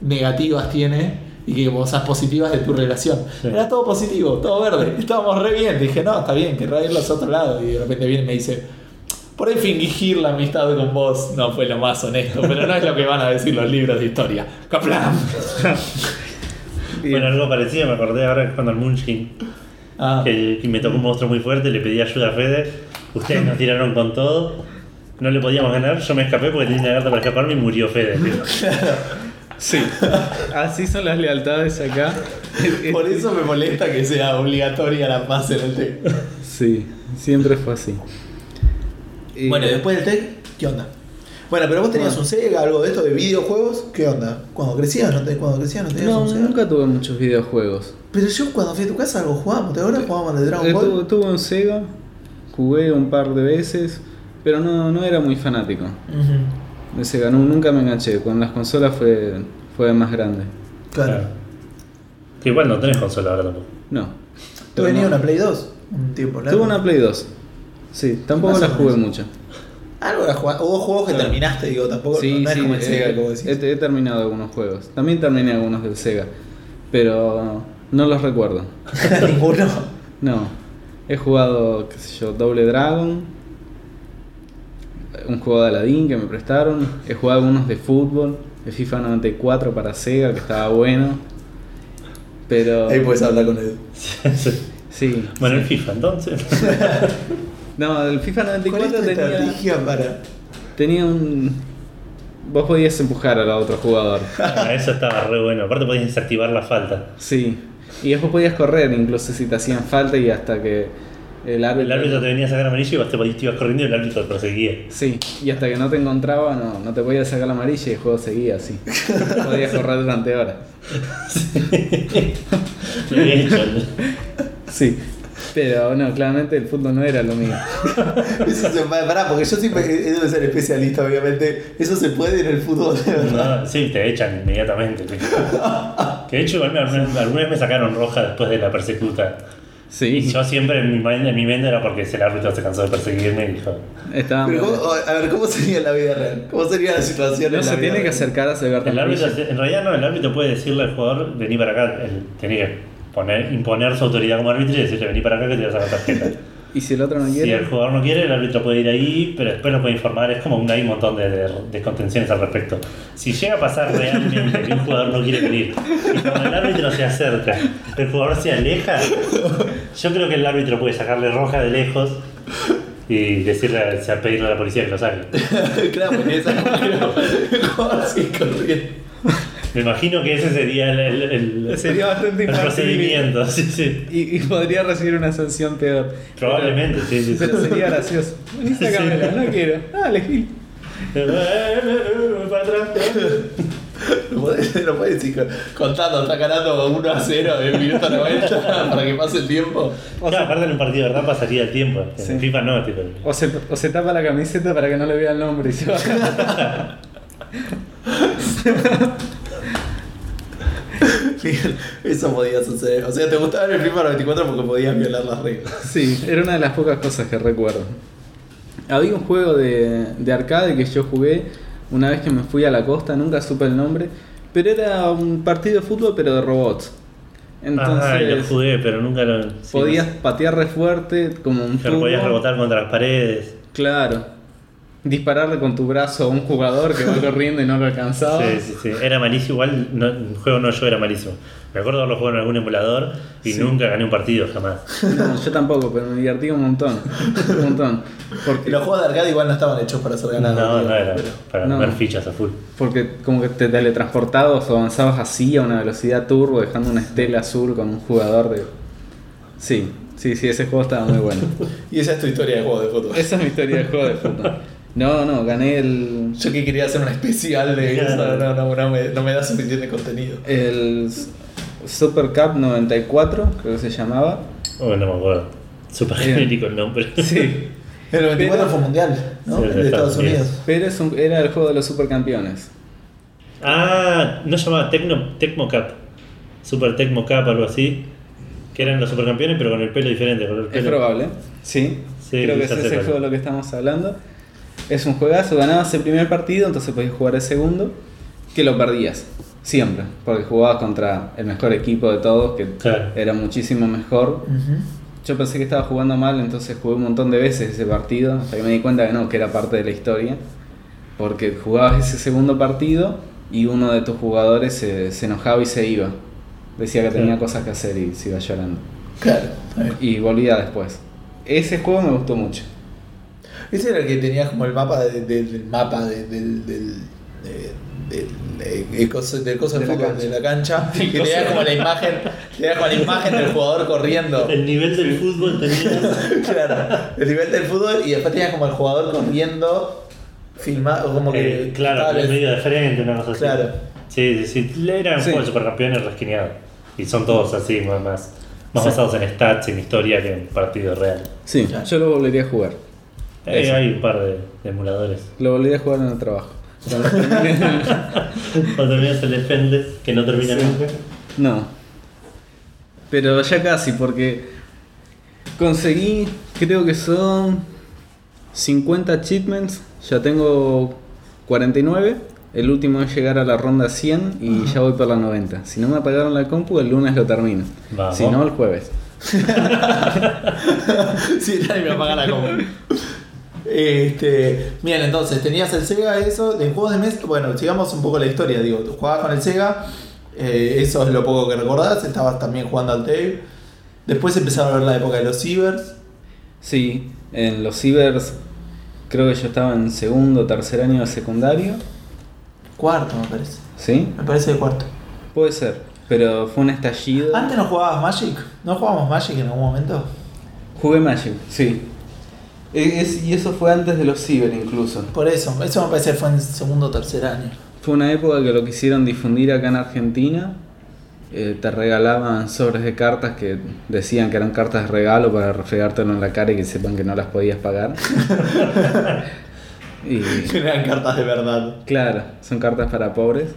negativas tiene y qué cosas positivas de tu relación. Sí. Era todo positivo, todo verde, estábamos re bien. Dije, no, está bien, querrá irlo a otro lado. Y de repente viene y me dice, por ahí fingir la amistad con vos no fue lo más honesto, pero no es lo que van a decir los libros de historia. ¡Caplan! Bueno, algo parecido, me acordé ahora cuando el Munchkin, Ah, que, que me tocó un monstruo muy fuerte, le pedí ayuda a Fede, ustedes nos tiraron con todo, no le podíamos ganar, yo me escapé porque tenía una carta para escaparme y murió Fede. Sí, así son las lealtades acá. por eso me molesta que sea obligatoria la paz en el TEC. Sí, siempre fue así. Bueno, y después del TEC, ¿qué onda? Bueno, pero vos tenías Bueno. un Sega, algo de esto de videojuegos, ¿qué onda? Cuando crecías, no, te, cuando crecías no tenías No, un Sega. nunca tuve muchos videojuegos. Pero yo cuando fui a tu casa algo jugábamos, ¿te acuerdas? Jugábamos de Dragon Eh, Ball. tu- tuve un Sega, jugué un par de veces, pero no, no era muy fanático. De Sega nu- nunca me enganché, con las consolas fue, fue más grande. Claro. Que igual no tenés consola ahora tampoco. No. ¿Tú tenías no- una Play 2? Un tiempo largo. Tuve una Play 2. Sí, tampoco la jugué mucho. Algo era jugar. Hubo juegos que Claro. terminaste, digo, tampoco Sí, no sí, como el Sega, eh, como decís. he, he terminado algunos juegos. También terminé algunos del Sega, pero no los recuerdo. Ninguno. No, he jugado, qué sé yo, Doble Dragon, un juego de Aladdin que me prestaron, he jugado algunos de fútbol, de FIFA 94 para Sega que estaba bueno, pero Ahí puedes hablar con él. sí, bueno, el FIFA entonces. no, el FIFA ¿Cuál es 94 tenía, estrategia para.? tenía un, vos podías empujar al otro jugador, Ah, eso estaba re bueno. Aparte podías desactivar la falta. sí, y después podías correr incluso si te hacían falta y hasta que el árbitro, El árbitro te venía a sacar amarillo y vos te ibas corriendo y el árbitro te perseguía. Sí, y hasta que no te encontraba, no, no te podías sacar la amarilla y el juego seguía así. Podías correr durante horas. Lo había hecho. Sí, pero no, claramente el fútbol no era lo mío. Eso se, pará, porque yo siempre he de ser especialista, obviamente. Eso se puede en el fútbol, de verdad. No, sí, te echan inmediatamente. Que de hecho, igual me- alguna alguna vez me sacaron roja después de la persecuta. Y Sí, yo siempre en mi, mente- en mi mente era porque el árbitro se cansó de perseguirme y dijo: estaba Pero ¿cómo- a ver, ¿cómo sería la vida real? ¿Cómo sería la situación No en la se vida tiene que acercar a sacarte El árbitro, amarilla. en realidad no, el árbitro puede decirle al jugador, vení para acá, él tiene que poner, imponer su autoridad como árbitro y decirle, vení para acá que te vas a sacar tarjeta. Y si el otro no si quiere, el jugador no quiere, el árbitro puede ir ahí, pero después lo puede informar, es como un, hay un montón de, de, de contenciones al respecto. Si llega a pasar realmente que un jugador no quiere venir y cuando el árbitro se acerca, el jugador se aleja, yo creo que el árbitro puede sacarle roja de lejos y decirle, a pedirle a la policía que lo saque. claro, porque esa como así corriendo. Me imagino que ese sería el, el- el- Sería bastante el procedimiento. Sí, sí. y, y podría recibir una sanción peor. Probablemente, sí, sí. sí. Pero sería gracioso. Vení, sacámela, no quiero. Dale, Gil. Para atrás. No puedes, no puedes ir contando, está ganando 1 a 0 en el minuto 90 para que pase el tiempo. O Claro, aparte en un partido de verdad pasaría el tiempo. En Sí. FIFA no, tipo. o, se, o se tapa la camiseta para que no le vea el nombre y se baja. Eso podía suceder. O sea, te gustaba el FIFA 94 porque podías violar las reglas. Sí, era una de las pocas cosas que recuerdo. Había un juego de, de arcade que yo jugué una vez que me fui a la costa, nunca supe el nombre, pero era un partido de fútbol pero de robots. Ajá, y lo Entonces jugué, pero nunca lo. sí, podías no sé. patear re fuerte como un Claro, podías rebotar contra las paredes. Claro. Dispararle con tu brazo a un jugador que va corriendo y no lo alcanzaba. Sí, sí, sí. Era malísimo. Igual no, el juego no yo era malísimo. Me acuerdo haberlo jugado en algún emulador y Sí. nunca gané un partido jamás. No, yo tampoco, pero me divertí un montón. Un montón. Porque, Los juegos de arcade igual no estaban hechos para ser No, ganados. no era pero- para No. ganar fichas a full. porque como que te teletransportabas o avanzabas así a una velocidad turbo, dejando una estela azul con un jugador de. Sí, sí, sí, ese juego estaba muy bueno. Y esa es tu historia de juego de fútbol. Esa es mi historia de juego de fútbol. No, no, gané el. Yo que quería hacer un especial de eso, no, no, no, me, no me da suficiente contenido. El Super Cup 94, creo que se llamaba. Oh, no me acuerdo. Bien. genérico el nombre. Sí. El 94 Pero- fue mundial, ¿no? Sí, El de Estados Unidos. Pero es un- era el juego de los supercampeones. Ah, no se llamaba Tecno, Tecmo Cup. Super Tecmo Cup, algo así. Que eran los supercampeones, pero con el pelo diferente. Con el Es pelo. probable. Sí. Sí, Creo que ese es el juego de lo que estamos hablando. Es un juegazo, ganabas el primer partido, entonces podías jugar el segundo, que lo perdías. Siempre. Porque jugabas contra el mejor equipo de todos, que Claro. era muchísimo mejor. Yo pensé que estaba jugando mal, entonces jugué un montón de veces ese partido, hasta que me di cuenta que no, que era parte de la historia. Porque jugabas ese segundo partido y uno de tus jugadores se, se enojaba y se iba. Decía que tenía cosas que hacer y se iba llorando. Claro. Y volvía después. Ese juego me gustó mucho. Ese era el que tenía como el mapa de- de- del mapa de- del. del. de- del, eh, coso- del coso de, De la fútbol, cancha. de la cancha, que tenía como la imagen, tenía como la imagen del jugador corriendo. El nivel del fútbol tenía. claro, el nivel del fútbol y después tenía como el jugador corriendo, filmado, como que. eh, claro, medio de frente, una cosa así. Claro. Sí, sí, sí. Era un Sí. juego de supercampeones resquineado. Y son todos así, más, más, más Sí. basados en stats, en historia que en partido real. Sí, Claro. yo lo volvería a jugar. Eh, hay un par de, de emuladores. Lo volvería a jugar en el trabajo. Cuando terminas el Defender, que no termina Sí. nunca. No. Pero ya casi, porque conseguí, creo que son 50 achievements, ya tengo 49. El último es llegar a la ronda 100 y ya voy por la 90. Si no me apagaron la compu, el lunes lo termino. Vamos. Si no, el jueves. sí, nadie me apaga la compu. Este, bien, entonces tenías el Sega, eso, de juegos de mesa. Bueno, sigamos un poco la historia. Digo, tú jugabas con el Sega, eh, eso es lo poco que recordás. Estabas también jugando al Dave. Después empezaron a ver la época de los Cibers. Sí, en los cibers creo que yo estaba en segundo tercer año de secundario. Cuarto, me parece. ¿Sí? Me parece de cuarto. Puede ser. Pero fue un estallido. ¿Antes no jugabas Magic? ¿No jugábamos Magic en algún momento? Jugué Magic, sí. Es- y eso fue antes de los ciber incluso. Por eso, eso me parece que fue en segundo o tercer año. Fue una época que lo quisieron difundir acá en Argentina. Eh, te regalaban sobres de cartas que decían que eran cartas de regalo para refregártelo en la cara y que sepan que no las podías pagar. y Eran cartas de verdad. claro, son cartas para pobres.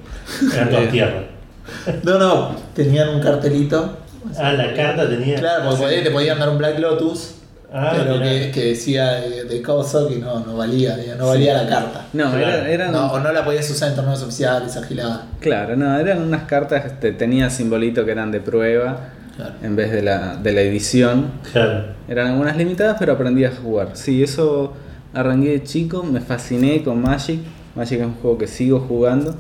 Eran Eh. tierra. No, no, tenían un cartelito. Ah, la carta tenía. Claro, porque te podían dar un Black Lotus, Ah, pero que, que decía de, de coso que no, no valía, no valía la carta. No, Claro. era- eran. No, o no la podías usar en torneos oficiales, agilada. Claro, no, eran unas cartas que te- tenía simbolito que eran de prueba Claro. en vez de la, de la edición. Claro. Eran algunas limitadas, pero aprendí a jugar. Sí, eso arranqué de chico, me fasciné con Magic. Magic es un juego que sigo jugando.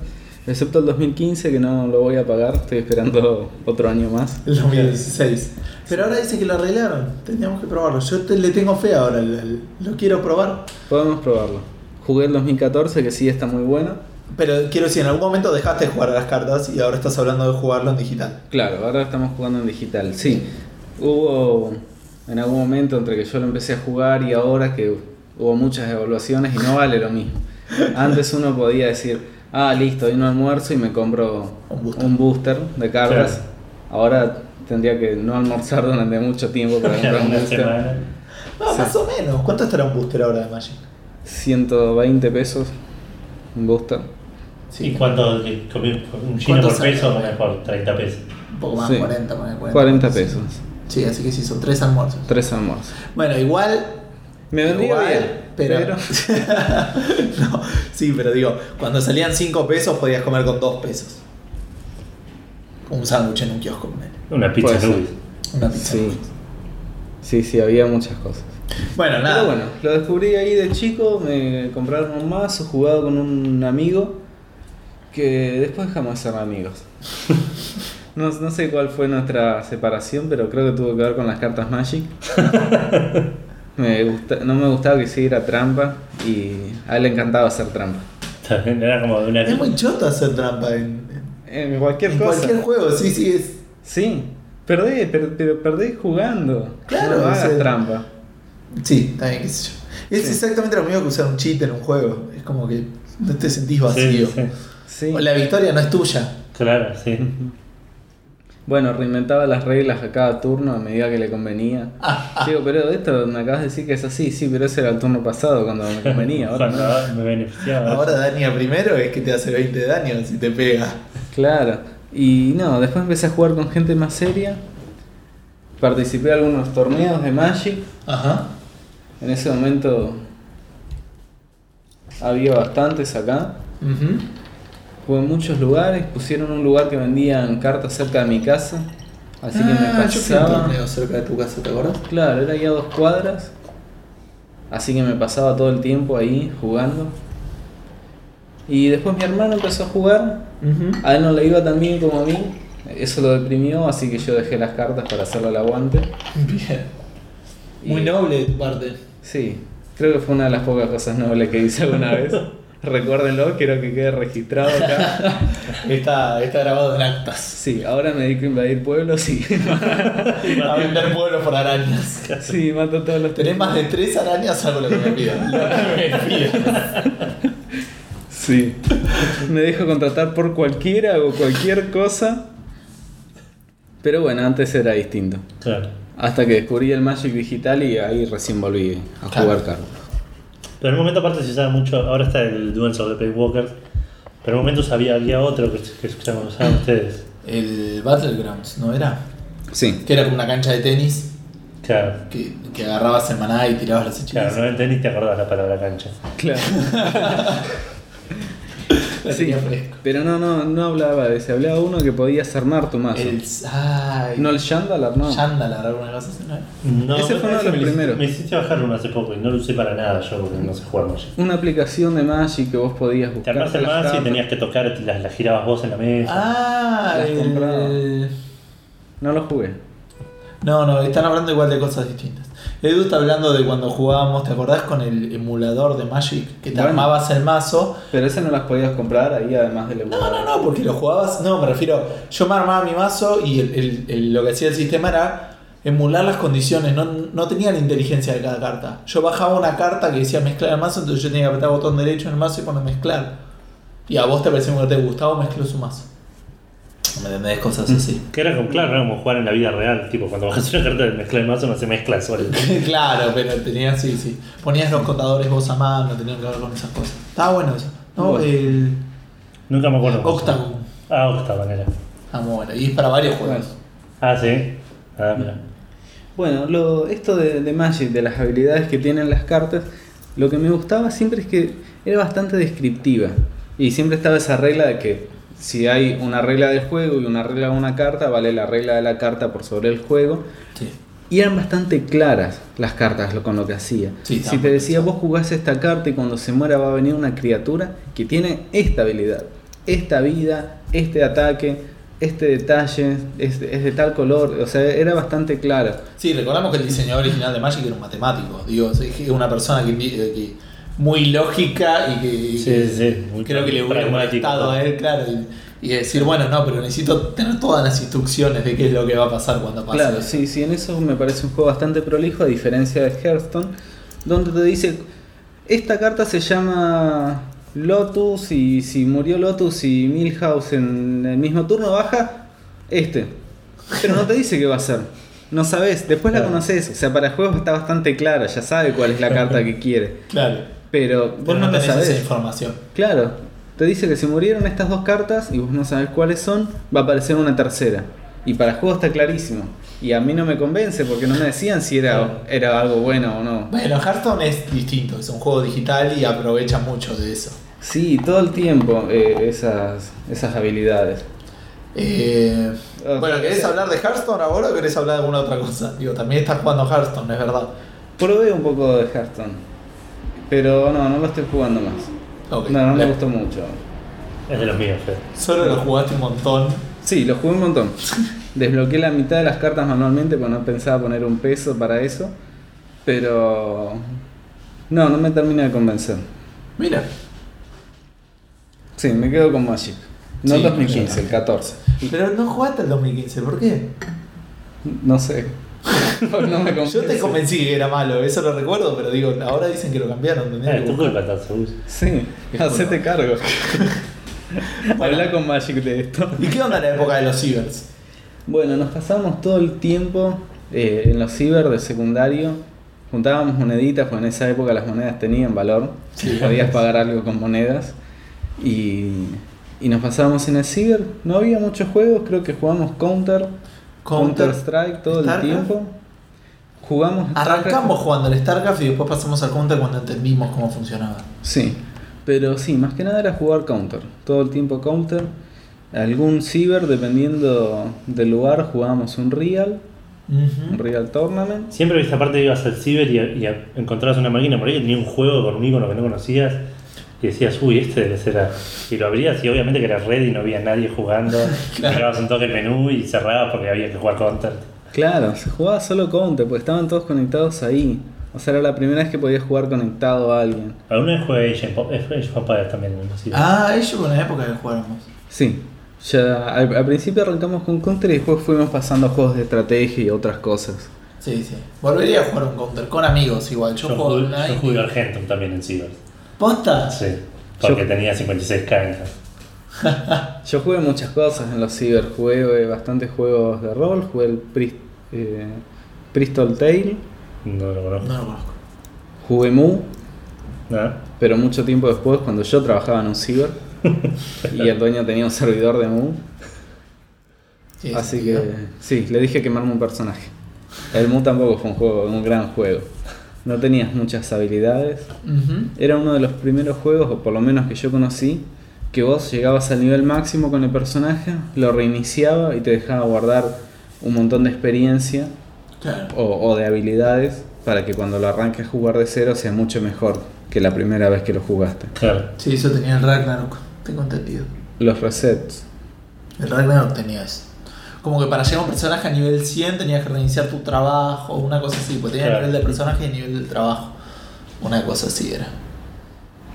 Excepto el 2015, que no lo voy a pagar. Estoy esperando otro año más. El 2016. Pero ahora dice que lo arreglaron, teníamos que probarlo. Yo te- le tengo fe ahora, lo quiero probar. Podemos probarlo. Jugué el 2014, que sí está muy bueno. Pero quiero decir, en algún momento dejaste de jugar a las cartas y ahora estás hablando de jugarlo en digital. Claro, ahora estamos jugando en digital. Sí, hubo en algún momento entre que yo lo empecé a jugar y ahora que hubo muchas evaluaciones y no vale lo mismo. Antes uno podía decir, ah, listo, hoy no almuerzo y me compro Un booster. un booster de cartas. Claro. Ahora tendría que no almorzar durante mucho tiempo para comprar un una booster. semana. No, Sí. más o menos. ¿Cuánto estará un booster ahora de Magic? 120 pesos un booster. ¿Y cuánto? comí Un chino ¿Cuánto por sale? peso, mejor, 30 pesos. Un poco más, Sí. 40, poner 40. 40 pesos. Sí, así que sí, son tres almuerzos. Tres almuerzos. Bueno, igual. Me vendría igual, bien, pero. pero- no, sí, pero digo, cuando salían 5 pesos podías comer con 2 pesos. Un sándwich en un kiosco. Una pizza. Una pizza. Sí. Sí, sí, había muchas cosas. Bueno, nada. Pero bueno, lo descubrí ahí de chico, me compraron un mazo, jugado con un amigo que después dejamos de ser amigos. No, no sé cuál fue nuestra separación, pero creo que tuvo que ver con las cartas Magic. Me gusta, no me gustaba que hiciera trampa y a él le encantaba hacer trampa. También Era como de una. Es muy choto hacer trampa en, en- En cualquier en cosa. cualquier juego, sí, sí, es. Sí, perdí, pero, pero perdí jugando. Claro, no o hagas sea, trampa. Sí, también, qué sé yo. Es Sí. exactamente lo mismo que usar un cheat en un juego. Es como que no te sentís vacío. Sí, sí. Sí. O La victoria no es tuya. Claro, sí. Bueno, reinventaba las reglas a cada turno a medida que le convenía. Digo, pero esto me acabas de decir que es así, sí, pero ese era el turno pasado cuando me convenía. Ahora no. Me beneficiaba. Ahora daña primero es que te hace 20 de daño si te pega. Claro. Y no, después empecé a jugar con gente más seria. Participé en algunos torneos de Magic. Ajá. En ese momento había bastantes acá. Ujú. Jugué en muchos lugares. Pusieron un lugar que vendían cartas cerca de mi casa. Así que me Ah, yo pasaba. torneo cerca de tu casa, ¿te acuerdas? Claro, era ya a dos cuadras. Así que me pasaba todo el tiempo ahí jugando. Y después mi hermano empezó a jugar. A él no le iba tan bien como a mí. Eso lo deprimió, así que yo dejé las cartas para hacerle el aguante. Bien. Muy Y- noble de tu parte. Sí, creo que fue una de las pocas cosas nobles que hice alguna vez. Recuérdenlo, quiero que quede registrado acá. Está, está grabado en actas. Sí, ahora me dedico a invadir pueblos y A vender pueblos por arañas. sí, mato todos los Tenés más de tres arañas, hago lo que me pidan. Sí. Me dejo contratar por cualquiera o cualquier cosa. Pero bueno, antes era distinto. Claro. Hasta que descubrí el Magic digital y ahí recién volví a Claro. jugar cartas. Pero en un momento aparte se usaba mucho, ahora está el Duels of the pero en un momento había, había otro que, que escuchaban usaban ustedes. El Battlegrounds, ¿no era? Sí. Que era como una cancha de tenis Claro. que, que agarrabas en maná y tirabas las hechizas. Claro, no en tenis te acordás la palabra cancha. Claro. La Sí, tenía fresco. pero no, no, no hablaba de ese, hablaba uno que podías armar tu mazo. El. Ay. No el Shandalar, no. Yandalar, alguna cosa así, ¿no? No, Ese fue uno de los me- primeros. Me hiciste bajar uno hace poco y no lo usé para nada yo porque no sé jugar Magic. Una aplicación de Magic que vos podías Te buscar. armás el las mazo y tenías que tocar, las, las girabas vos en la mesa. Ah, Las el. No lo jugué. No, no, están hablando igual de cosas distintas. Edu está hablando de cuando jugábamos, ¿te acordás con el emulador de Magic? Que te Bueno. armabas el mazo. Pero ese no las podías comprar ahí además del No, emulador. no, no, porque lo jugabas. No, me refiero. Yo me armaba mi mazo y el- el- el- lo que hacía el sistema era emular las condiciones. No, no tenía la inteligencia de cada carta. Yo bajaba una carta que decía mezclar el mazo, entonces yo tenía que apretar el botón derecho en el mazo y poner mezclar. Y a vos te parecía que te gustaba, mezcló su mazo. ¿Me entendés? Cosas así. Que era como, claro, era como jugar en la vida real. Tipo, cuando bajas una carta de mezcla de mazo no se mezcla solo. claro, pero tenías, sí, sí. Ponías los contadores vos a mano, tenían que ver con esas cosas. Estaba bueno eso. No, Bueno. el Nunca me acuerdo. Octagon. Ah, Octagon era. Ah, muy bueno. Y es para varios juegos. Ah, sí. Ah, mira. Bueno, lo, esto de, de Magic, de las habilidades que tienen las cartas, lo que me gustaba siempre es que era bastante descriptiva. Y siempre estaba esa regla de que si hay una regla del juego y una regla de una carta, vale la regla de la carta por sobre el juego. Sí. Y eran bastante claras las cartas lo- con lo que hacía. Sí, si te decía, vos jugás esta carta y cuando se muera va a venir una criatura que tiene esta habilidad, esta vida, este ataque, este detalle, es, es de tal color, o sea, era bastante claro. Sí, recordamos que el diseñador original de Magic era un matemático. Digo, es una persona que, que- muy lógica y que Sí, sí, sí. Muy creo que le hubiera molestado a él, claro. Y, y decir, bueno, no, pero necesito tener todas las instrucciones de qué es lo que va a pasar cuando pase. Claro, sí, sí, en eso me parece un juego bastante prolijo, a diferencia de Hearthstone, donde te dice, esta carta se llama Lotus y si murió Lotus y Milhouse en el mismo turno baja, este. Pero no te dice qué va a hacer. No sabes, después la conoces, o sea, para el juego está bastante clara, ya sabe cuál es la carta que quiere. Claro. Pero vos Pero no, no tenés esa sabés. información. Claro, te dice que si murieron estas dos cartas y vos no sabes cuáles son, va a aparecer una tercera. Y para el juego está clarísimo. Y a mí no me convence porque no me decían si era, era algo bueno o no. Bueno, Hearthstone es distinto, es un juego digital y aprovecha mucho de eso. Sí, todo el tiempo eh, esas, esas habilidades. Eh, Ah, bueno, ¿querés sea- hablar de Hearthstone ahora o querés hablar de alguna otra cosa? Digo, también estás jugando Hearthstone, es verdad. Probé un poco de Hearthstone. Pero no, no lo estoy jugando más. No, no me gustó mucho. Es de los míos, Fede. Solo lo jugaste un montón. Sí, lo jugué un montón. Desbloqueé la mitad de las cartas manualmente porque no pensaba poner un peso para eso. Pero... No, no me termina de convencer. Mira. Sí, me quedo con Magic. No Sí, el 2015, yo el 14. Pero no jugaste el 2015, ¿por qué? No sé. no me. Yo te convencí que era malo, eso lo recuerdo, pero digo, ahora dicen que lo cambiaron. Es que tu culpa. Sí, hacete cargo. Habla con Magic de esto. ¿Y qué onda la época de los cibers? Bueno, nos pasamos todo el tiempo eh, en los ciber de secundario. Juntábamos moneditas, porque en esa época las monedas tenían valor. Sí. Podías pagar algo con monedas. Y, y nos pasábamos en el ciber. No había muchos juegos, creo que jugamos Counter, Counter, Counter Strike todo Starcraft. el tiempo. Jugamos. Arrancamos jugando al StarCraft y después pasamos al Counter cuando entendimos cómo funcionaba. Sí, pero sí, más que nada era jugar Counter. Todo el tiempo Counter. Algún ciber, dependiendo del lugar, jugábamos un Real, un Real Tournament. Siempre viste, aparte ibas al ciber y, y encontrabas una máquina por ahí que tenía un juego con un icono que no conocías y decías, uy, este debe ser. a-". Y lo abrías y obviamente que era red y no había nadie jugando. Claro. Mirabas un toque el menú y cerrabas porque había que jugar Counter. Claro, se jugaba solo Counter, porque estaban todos conectados ahí. O sea, era la primera vez que podías jugar conectado a alguien. Alguna vez jugué Age of también ciber. Ah, ellos con la época que jugáramos. Sí, ya al, al principio arrancamos con Counter y después fuimos pasando a juegos de estrategia y otras cosas. Sí, sí. Volvería a jugar un Counter con amigos igual. Yo, Yo, juego jugué, online. yo jugué Argentum también en ciber. ¿Posta? Sí, porque Yo- tenía 56 canjas. Yo jugué muchas cosas en los ciber, jugué eh, bastantes juegos de rol, jugué el Pris- eh, Tale, No lo conozco. No lo conozco. jugué Mu, ¿No? pero mucho tiempo después cuando yo trabajaba en un ciber y el dueño tenía un servidor de Mu, Sí, así sí, que sí, le dije quemarme un personaje. El Mu tampoco fue un juego, un gran juego. No tenías muchas habilidades. Era uno de los primeros juegos, o por lo menos que yo conocí, que vos llegabas al nivel máximo con el personaje, lo reiniciaba y te dejaba guardar un montón de experiencia Claro. o, o de habilidades para que cuando lo arranques a jugar de cero sea mucho mejor que la primera vez que lo jugaste. Claro. Sí, eso tenía el Ragnarok. Tengo entendido. Los resets. El Ragnarok tenía eso. Como que para llegar a un personaje a nivel 100 tenías que reiniciar tu trabajo, una cosa así, porque tenía Claro. nivel de personaje y nivel del trabajo. Una cosa así era.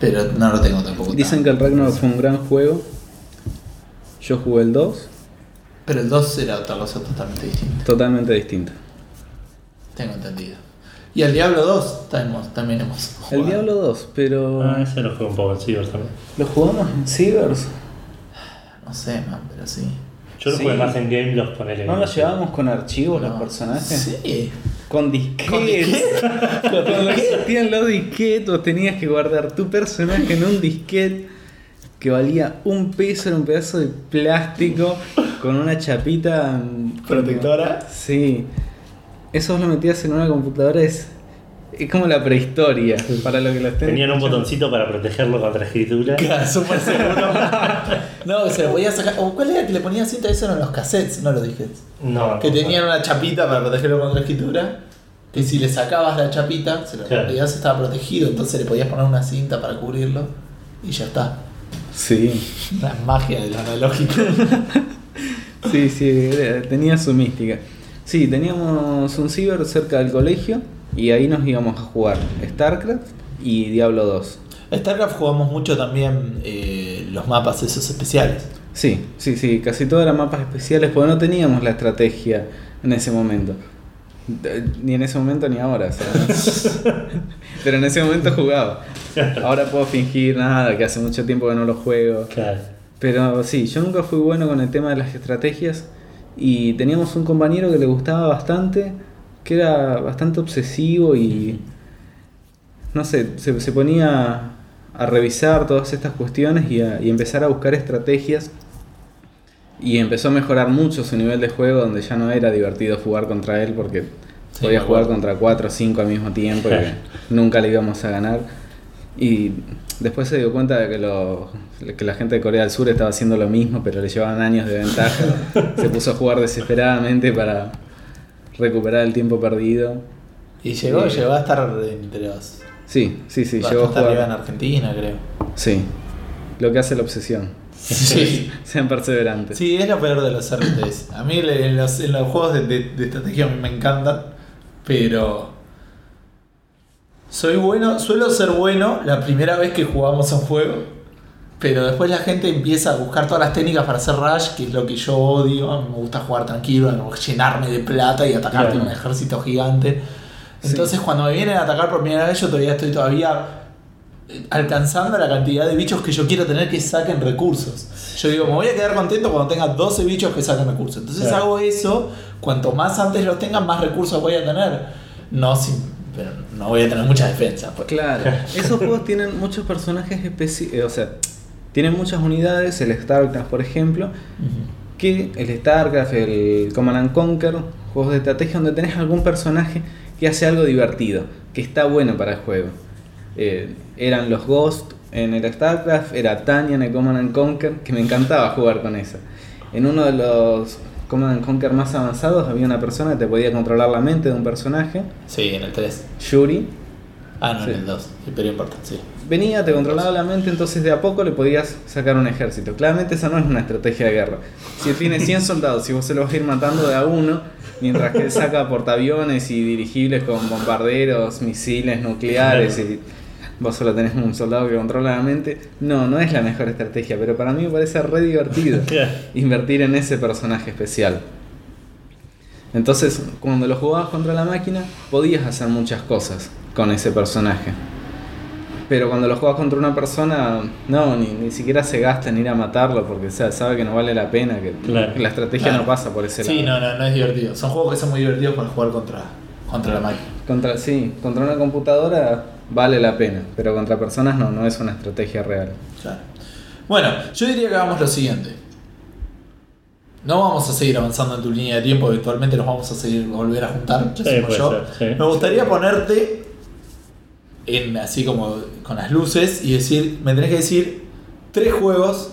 Pero no lo tengo tampoco. Dicen que el Ragnarok fue un gran juego. Yo jugué el 2, Pero el 2 era otra cosa totalmente distinta. totalmente distinto. Tengo entendido. Y el Diablo 2 también hemos, también hemos El jugado. Diablo 2, pero Ah, ese lo jugué un poco en ciber también. lo jugamos en Cibers. No sé, man, pero sí. Yo lo Sí. jugué más en Game, los ponele. ¿No lo llevábamos con archivos No. los personajes? Sí. Con disquetes. ¿Con disquetes? Cuando existían los disquetes, tenías que guardar tu personaje en un disquete que valía un peso, era un pedazo de plástico con una chapita mm, ¿Protectora? Sí. Eso vos lo metías en una computadora, es, es como la prehistoria. Para lo que lo estén Tenían un escuchando. botoncito para protegerlo contra escritura. Claro, súper seguro. no, se le podía sacar. ¿O cuál era que le ponía cinta? Eso eran los cassettes, no los disquetes. No, Que no, tenían una chapita para protegerlo contra escritura. Que si le sacabas la chapita, se lo Claro. estaba protegido. Entonces le podías poner una cinta para cubrirlo. Y ya está. Sí, La magia del analógico. sí, sí, tenía su mística. Sí, teníamos un ciber cerca del colegio y ahí nos íbamos a jugar StarCraft y Diablo 2. StarCraft jugamos mucho también eh, los mapas esos especiales. Sí, sí, sí, casi todos eran mapas especiales porque no teníamos la estrategia en ese momento. Ni en ese momento ni ahora. Pero en ese momento jugaba. Ahora puedo fingir nada, que hace mucho tiempo que no lo juego. Claro. Pero sí, yo nunca fui bueno con el tema de las estrategias y teníamos un compañero que le gustaba bastante, que era bastante obsesivo y no sé, se, se ponía a revisar todas estas cuestiones y, a, y empezar a buscar estrategias y empezó a mejorar mucho su nivel de juego donde ya no era divertido jugar contra él porque Sí, podía jugar contra 4 o 5 al mismo tiempo y nunca le íbamos a ganar. Y después se dio cuenta de que, lo- que la gente de Corea del Sur estaba haciendo lo mismo, pero le llevaban años de ventaja. se puso a jugar desesperadamente para recuperar el tiempo perdido. Y llegó, Sí. llegó a estar entre los. Sí, sí, sí, llegó a arriba en. Argentina, creo. Sí, lo que hace la obsesión. Sí. Sean perseverantes. Sí, es lo peor de los RTS. A mí en los, en los juegos de, de- de estrategia me encantan, pero soy bueno, suelo ser bueno la primera vez que jugamos a un juego, pero después la gente empieza a buscar todas las técnicas para hacer rush, que es lo que yo odio. Me gusta jugar tranquilo, no llenarme de plata y atacarte Claro. con un ejército gigante. Sí. Entonces cuando me vienen a atacar por primera vez yo todavía estoy todavía alcanzando la cantidad de bichos que yo quiero tener que saquen recursos. Yo digo, me voy a quedar contento cuando tenga 12 bichos que saquen recursos. Entonces Claro. hago eso, cuanto más antes los tenga, más recursos voy a tener. No, sin- pero no voy a tener mucha defensa. Pues. Claro, esos juegos tienen muchos personajes específicos, o sea, tienen muchas unidades, el StarCraft por ejemplo, que el StarCraft, el Command and Conquer, juegos de estrategia donde tenés algún personaje que hace algo divertido, que está bueno para el juego. Eh, eran los Ghost en el StarCraft, era Tanya en el Command and Conquer, que me encantaba jugar con esa. En uno de los Command and Conquer más avanzados había una persona que te podía controlar la mente de un personaje, Sí, en el 3. Yuri, Ah, no, Sí. en el 2. Sí, pero importa, sí. Venía, te controlaba la mente, entonces de a poco le podías sacar un ejército. Claramente esa no es una estrategia de guerra. Si tiene 100 soldados y vos se los vas a ir matando de a uno, mientras que él saca portaaviones y dirigibles con bombarderos, misiles nucleares y vos solo tenés un soldado que controla la mente, no, no es la mejor estrategia, pero para mí me parece re divertido invertir en ese personaje especial. Entonces, cuando lo jugabas contra la máquina, podías hacer muchas cosas con ese personaje. Pero cuando lo jugabas contra una persona, no, ni, ni siquiera se gasta en ir a matarlo porque o sea, sabe que no vale la pena, que, Claro. que la estrategia Claro. no pasa por ese Sí, lado. no, no, no es divertido. Son juegos que son muy divertidos para jugar contra, contra la máquina. Contra, sí, contra una computadora vale la pena, pero contra personas no, no es una estrategia real. Claro. Bueno, yo diría que hagamos lo siguiente. No vamos a seguir avanzando en tu línea de tiempo, eventualmente nos vamos a seguir volver a juntar, ya Sí, yo. ser, sí. Me gustaría ponerte en así como con las luces y decir, me tenés que decir tres juegos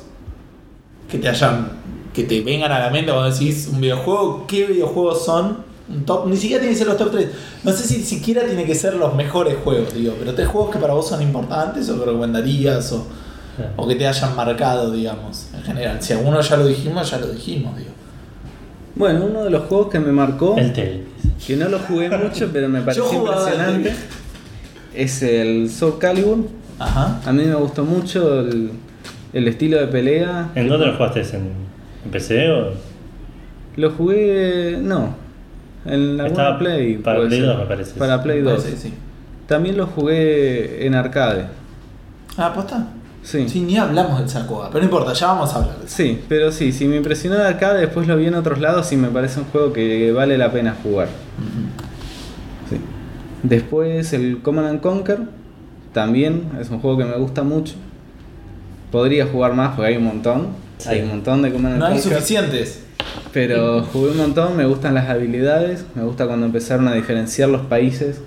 que te hayan que te vengan a la mente cuando decís un videojuego, qué videojuegos son, un top, ni siquiera tiene que ser los top 3. No sé si siquiera tiene que ser los mejores juegos, digo, pero tres juegos que para vos son importantes o que recomendarías o o que te hayan marcado, digamos, en general. Si alguno ya lo dijimos, ya lo dijimos, digo. Bueno, uno de los juegos que me marcó, El Tel. que no lo jugué mucho, pero me pareció impresionante, es el Soul Calibur. Ajá. A mí me gustó mucho el, el estilo de pelea. ¿En dónde lo jugaste? ¿En, en PC o...? Lo jugué. No. En la Estaba Play. para Play ser. 2, me parece. Para Play 2. Sí, sí. También lo jugué en arcade. Ah, ¿posta? Sí. Sí, ni hablamos del Sacoa, pero no importa, ya vamos a hablar de eso. Sí, pero sí, si me impresionó de arcade, después lo vi en otros lados y me parece un juego que vale la pena jugar. Sí. Después el Command and Conquer, también es un juego que me gusta mucho. Podría jugar más porque hay un montón. Sí. Hay un montón de Command and No hay Conquer. suficientes. Pero jugué un montón, me gustan las habilidades, me gusta cuando empezaron a diferenciar los países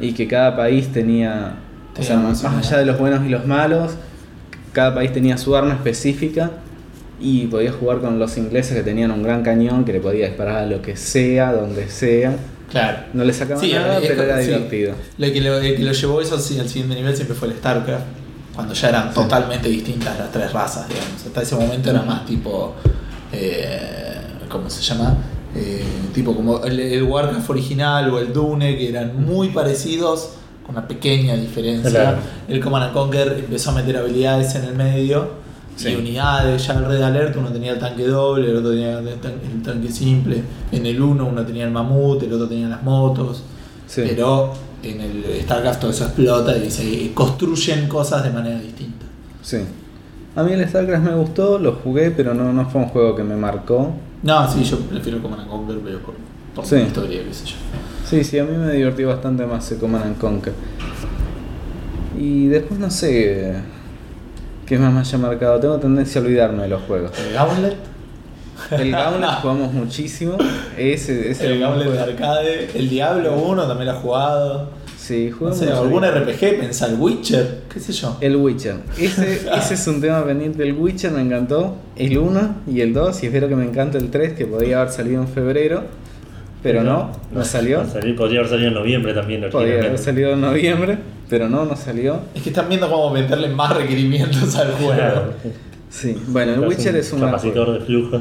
y que cada país tenía, o sea, más allá de los buenos y los malos, cada país tenía su arma específica y podías jugar con los ingleses que tenían un gran cañón que le podía disparar a lo que sea, donde sea. Claro. No le sacaban Sí, nada, es pero era sí. divertido. Lo que lo, el que lo llevó eso sí, al siguiente nivel siempre fue el StarCraft, cuando ya eran totalmente distintas las tres razas, digamos. Hasta ese momento era más tipo. eh, ¿Cómo se llama? Eh, tipo como el, el Warcraft original o el Dune, que eran muy parecidos, con una pequeña diferencia. Claro. El Command and Conquer empezó a meter habilidades en el medio. Sí. Y unidades, ya el Red Alert uno tenía el tanque doble, el otro tenía el tan- el tanque simple, en el uno uno tenía el mamut, el otro tenía las motos, Sí. pero en el StarCraft todo eso explota y se construyen cosas de manera distinta. Sí. A mí el StarCraft me gustó, lo jugué, pero no, no fue un juego que me marcó. No, sí, yo prefiero Command and Conquer, pero por, por Sí. historia, qué sé yo. Sí, sí, a mí me divertió bastante más el Command and Conquer. Y después no sé qué más me haya marcado. Tengo tendencia a olvidarme de los juegos. El Gauntlet, El Gauntlet jugamos muchísimo. Ese, ese el Gauntlet de arcade, el Diablo 1 también lo he jugado. Sí, No jugamos sé, algún RPG, pensar Witcher, qué sé yo. El Witcher. Ese, ese es un tema pendiente. El Witcher me encantó. El 1 y el 2. Y espero que me encante el 3, que podía haber salido en febrero. Pero no, no salió. no salió- podría haber salido en noviembre también. Podría haber salido en noviembre. Pero no, no salió. Es que están viendo cómo meterle más requerimientos al juego. Claro. Sí, bueno, el Witcher es un capacitor de flujo.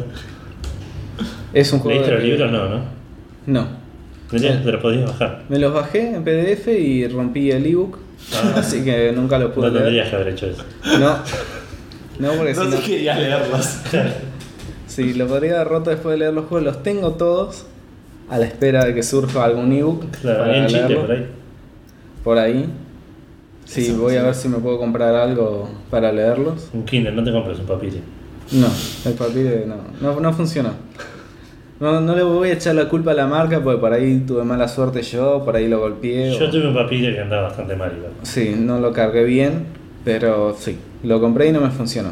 Es un juego. ¿Leíste los libros? No, ¿no? No. Tenías- Te los podías bajar. Me los bajé en PDF y rompí el ebook. Ah. Así que nunca lo pude No leer. tendrías que haber hecho eso. No. No, porque No si sé no. si querías leerlos. Si lo podría haber roto después de leer los juegos, los tengo todos. A la espera de que surja algún ebook. Claro, para chiste por ahí. Por ahí. Sí, Eso, voy a ver si me puedo comprar algo para leerlos. Un Kindle, no te compres un papiro. No, el papel no, no, no funcionó. No, no le voy a echar la culpa a la marca porque por ahí tuve mala suerte yo, por ahí lo golpeé. Yo o- tuve un papiro que andaba bastante mal igual. Sí, no lo cargué bien, pero sí, lo compré y no me funcionó.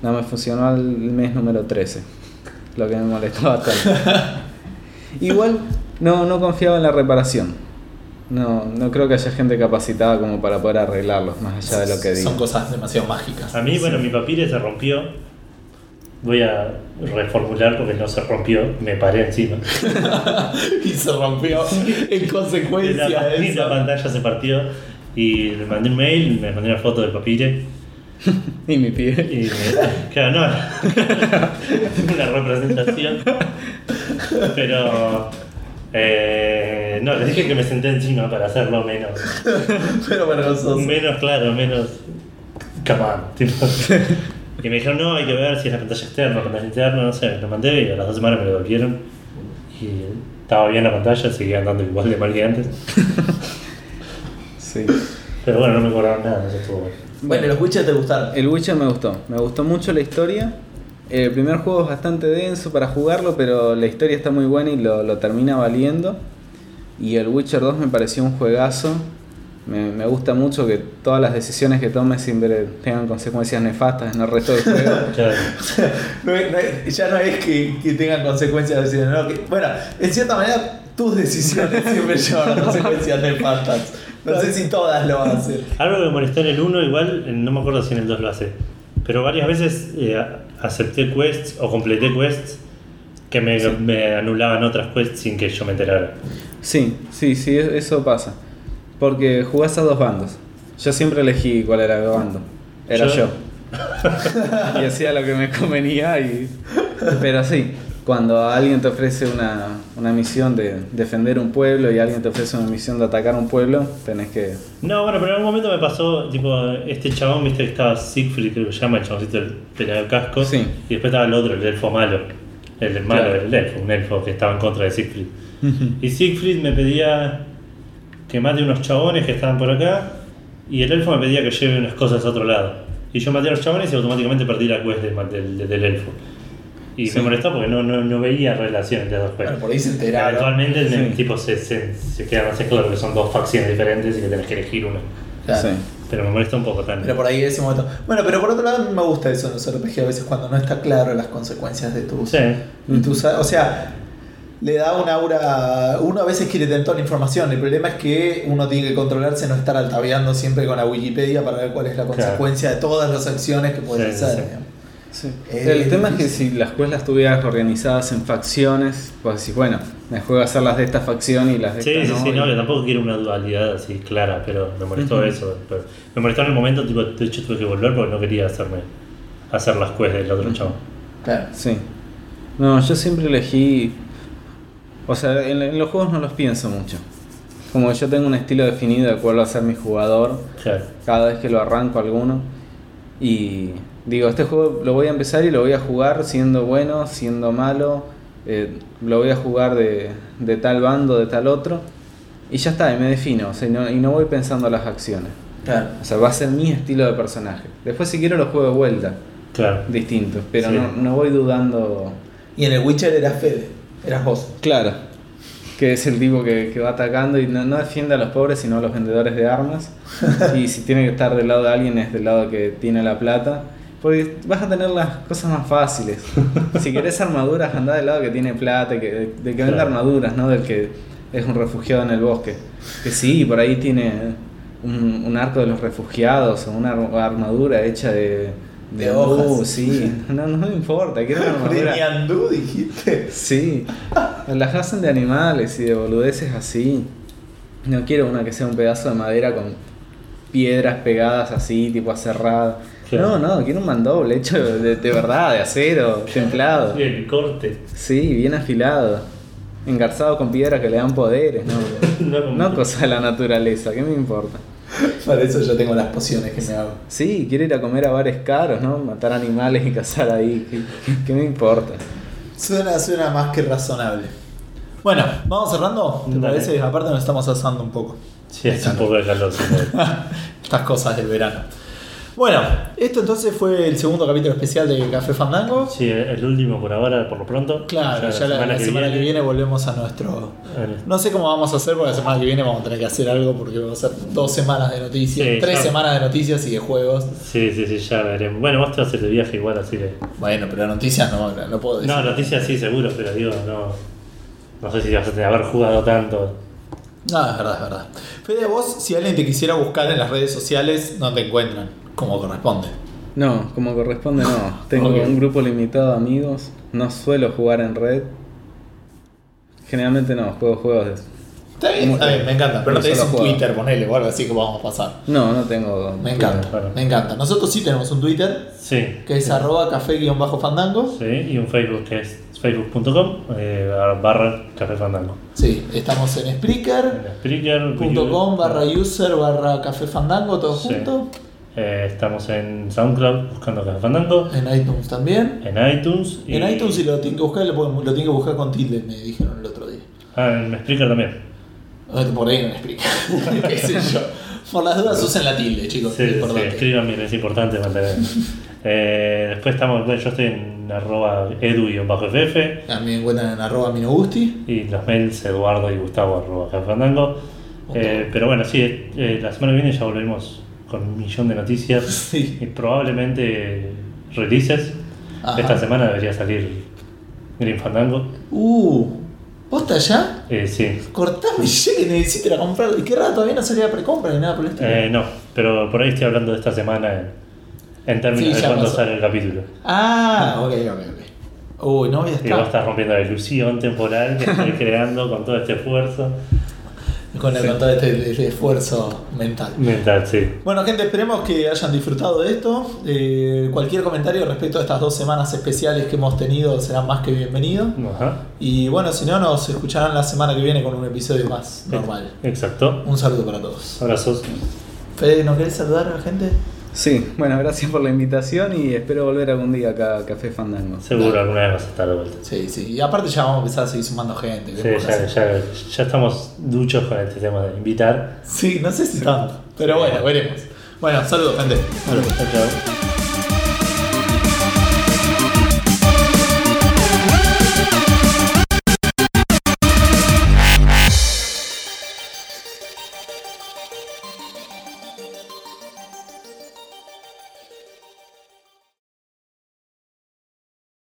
No me funcionó al mes número 13, lo que me molestó bastante. Igual no, no confiaba en la reparación. No, no creo que haya gente capacitada como para poder arreglarlos, más allá de lo que diga. Son cosas demasiado mágicas. A mí, bueno, mi papiro se rompió. Voy a reformular porque no se rompió, me paré encima. y se rompió en Y consecuencia la, de y la eso. pantalla se partió. Y le mandé un mail, me mandé una foto del papire. Y mi pie. Y me, claro, no, una representación. Pero eh, no, les dije que me senté encima para hacerlo menos, Pero vergonzoso. menos claro, menos come on, tipo. Y me dijeron, no, hay que ver si es la pantalla externa, la pantalla interna, no sé, lo mandé y a las dos semanas me lo devolvieron. Y estaba bien la pantalla, seguía andando igual de mal que antes. Sí. Pero bueno, no me cobraron nada, eso estuvo bueno. Bueno, los Witcher te gustaron. El Witcher me gustó, me gustó mucho la historia. El primer juego es bastante denso para jugarlo, pero la historia está muy buena y lo, lo termina valiendo. Y el Witcher 2 me pareció un juegazo. Me, me gusta mucho que todas las decisiones que tomes siempre tengan consecuencias nefastas en el resto del juego. Claro. No no ya no es que, que tengan consecuencias, sino no, que, bueno, en cierta manera tus decisiones siempre llevan a consecuencias nefastas. No sé si todas lo hacen. Algo que me molestó en el 1, igual, eh, no me acuerdo si en el 2 lo hace, pero varias veces eh, acepté quests o completé quests que me, me anulaban otras quests sin que yo me enterara. Sí, sí, sí, eso pasa. Porque jugás a dos bandos. Yo siempre elegí cuál era el bando. Era Yo- yo. y hacía lo que me convenía y... Pero sí, cuando alguien te ofrece una, una misión de defender un pueblo y alguien te ofrece una misión de atacar un pueblo, tenés que... No, bueno, pero en algún momento me pasó, tipo, este chabón, viste que estaba Siegfried, creo que se llama, el chaboncito del peleador de casco, Sí. y después estaba el otro, el elfo malo, el malo, Claro. el elfo, un elfo que estaba en contra de Siegfried. Y Siegfried me pedía que mate unos chabones que estaban por acá, y el elfo me pedía que lleve unas cosas a otro lado. Y yo maté a los chabones y automáticamente perdí la quest del, del, del elfo. Y Sí. me molestó porque no, no, no veía relación entre dos quests. Bueno, por ahí se enteraron. Eventualmente el Sí. tipo se, se, se queda más claro que son dos facciones diferentes y que tenés que elegir una. Claro. Sí. Pero me molesta un poco también. Pero por ahí ese momento. Bueno, pero por otro lado me gusta eso en los RPG a veces cuando no está claro las consecuencias de tus. Sí. de tus- o sea, le da un aura. Uno a veces quiere tener toda la información. El problema es que uno tiene que controlarse, no estar altaveando siempre con la Wikipedia para ver cuál es la consecuencia de todas las acciones que pueden Sí, hacer. sí. Sí. El tema es que si las quests tuvieras organizadas en facciones, pues decís, bueno, me juego a hacer las de esta facción y las de Sí, esta sí, no. sí, y- no, yo tampoco quiero una dualidad así clara, pero me molestó eso. Pero me molestó en el momento, tipo, de hecho tuve que volver porque no quería hacerme hacer las quests del otro chavo. Claro. Sí. No, yo siempre elegí. O sea, en, en los juegos no los pienso mucho. Como yo tengo un estilo definido de cuál va a ser mi jugador Claro. cada vez que lo arranco alguno. Y digo, este juego lo voy a empezar y lo voy a jugar siendo bueno, siendo malo. eh, lo voy a jugar de, de tal bando, de tal otro. Y ya está, y me defino. O sea, y no, y no voy pensando las acciones. Claro. O sea, va a ser mi estilo de personaje. Después, si quiero, lo juego de vuelta. Claro. Distinto. Pero Sí. no, no voy dudando. Y en el Witcher eras Fede, eras vos. Claro. Que es el tipo que, que va atacando y no, no defiende a los pobres, sino a los vendedores de armas. y si tiene que estar del lado de alguien, es del lado que tiene la plata. Porque vas a tener las cosas más fáciles. si querés armaduras, anda del lado que tiene plata, que, de, de que vende Claro. armaduras, no del que es un refugiado en el bosque. Que sí, por ahí tiene un, un arco de los refugiados o una ar- armadura hecha de, De hojas. Sí, no, no me importa, quiero una armadura. De Ñandú, dijiste. Sí, las hacen de animales y de boludeces así. No quiero una que sea un pedazo de madera con piedras pegadas así, tipo aserrada. Claro. No, no, quiero un mandoble hecho de, de verdad, de acero, templado. Sí, el corte. Sí, bien afilado. Engarzado con piedras que le dan poderes, no. No, No cosa de la naturaleza, ¿qué me importa? Para eso yo tengo las pociones que me hago. Sí, quiero ir a comer a bares caros, ¿no? Matar animales y cazar ahí, ¿qué, qué- qué me importa? Suena, suena más que razonable. Bueno, vamos cerrando, ¿te Dale. parece? Aparte nos estamos asando un poco. Sí, hace un poco de calor. Estas cosas del verano. Bueno, esto entonces fue el segundo capítulo especial de Café Fandango. Sí, el último por ahora, por lo pronto. Claro, ya, la, la semana, que, viene. volvemos a nuestro... No sé cómo vamos a hacer porque la semana que viene vamos a tener que hacer algo porque vamos a hacer dos semanas de noticias, Sí, tres ya. semanas de noticias y de juegos. Sí, sí, sí, ya veremos. Bueno, vos te vas a hacer de viaje igual, así que. Bueno, pero noticias no, no puedo decir. No, noticias sí, seguro, pero digo, no. No sé si vas a tener- haber jugado tanto. No, es verdad, es verdad. Fede, vos, si alguien te quisiera buscar en las redes sociales, no te encuentran, como corresponde. No, como corresponde no. Tengo un grupo limitado de amigos. No suelo jugar en red. Generalmente no, juego juegos de... Está bien, está bien, me encanta. Pero no tenés un juego. Twitter, ponele, o algo así que vamos a pasar. No, no tengo... Me encanta, Claro. me encanta. Nosotros sí tenemos un Twitter, Sí. que es arroba café-fandango. Sí, y un Facebook que es facebook.com eh, barra café fandango. Sí, estamos en Spreaker. En Spreaker, .com barra user barra café fandango todo Sí. junto Eh, estamos en SoundCloud buscando Café Fandango, en iTunes también en iTunes. y- en iTunes si lo tienen que buscar lo, lo tienen que buscar con tilde me dijeron el otro día Ah, en Spreaker también. Ah, por ahí no me explica qué sé yo por las dudas usen la tilde chicos Sí, es sí, escriban bien, es importante mantener. Eh, después estamos, bueno, yo estoy en arroba edu-ff también me encuentran en arroba minogusti y los mails eduardo y gustavo arroba Fandango. Eh, pero bueno, sí, eh, la semana que viene ya volvemos con un millón de noticias sí y probablemente releases. Ajá. Esta semana debería salir Green Fandango. uh ¿posta ya? Eh, sí, cortame que necesito ir a comprar y qué raro todavía no salía precompra ni nada por el estilo Eh, no, pero por ahí estoy hablando de esta semana en, en términos Sí, de cuándo pasó. sale el capítulo. ah ok ok ok uy no voy a Y vos estar estás rompiendo la ilusión temporal que estoy creando con todo este esfuerzo con, el, con todo este, este esfuerzo mental mental, sí. Bueno, gente, esperemos que hayan disfrutado de esto. Eh, cualquier comentario respecto a estas dos semanas especiales que hemos tenido será más que bienvenido. Ajá. Y bueno, si no, nos escucharán la semana que viene con un episodio más normal. Exacto. Un saludo para todos. Abrazos. Fede, ¿no querés saludar a la gente? Sí, bueno, gracias por la invitación y espero volver algún día acá a Café Fandango. Seguro Dale. alguna vez vas a estar de vuelta. Sí, sí. Y aparte ya vamos a empezar a seguir sumando gente. Sí, ya, ya, ya estamos duchos con este tema de invitar. Sí, no sé si tanto. Pero bueno, veremos. Bueno, saludos, gente. Chao, chao.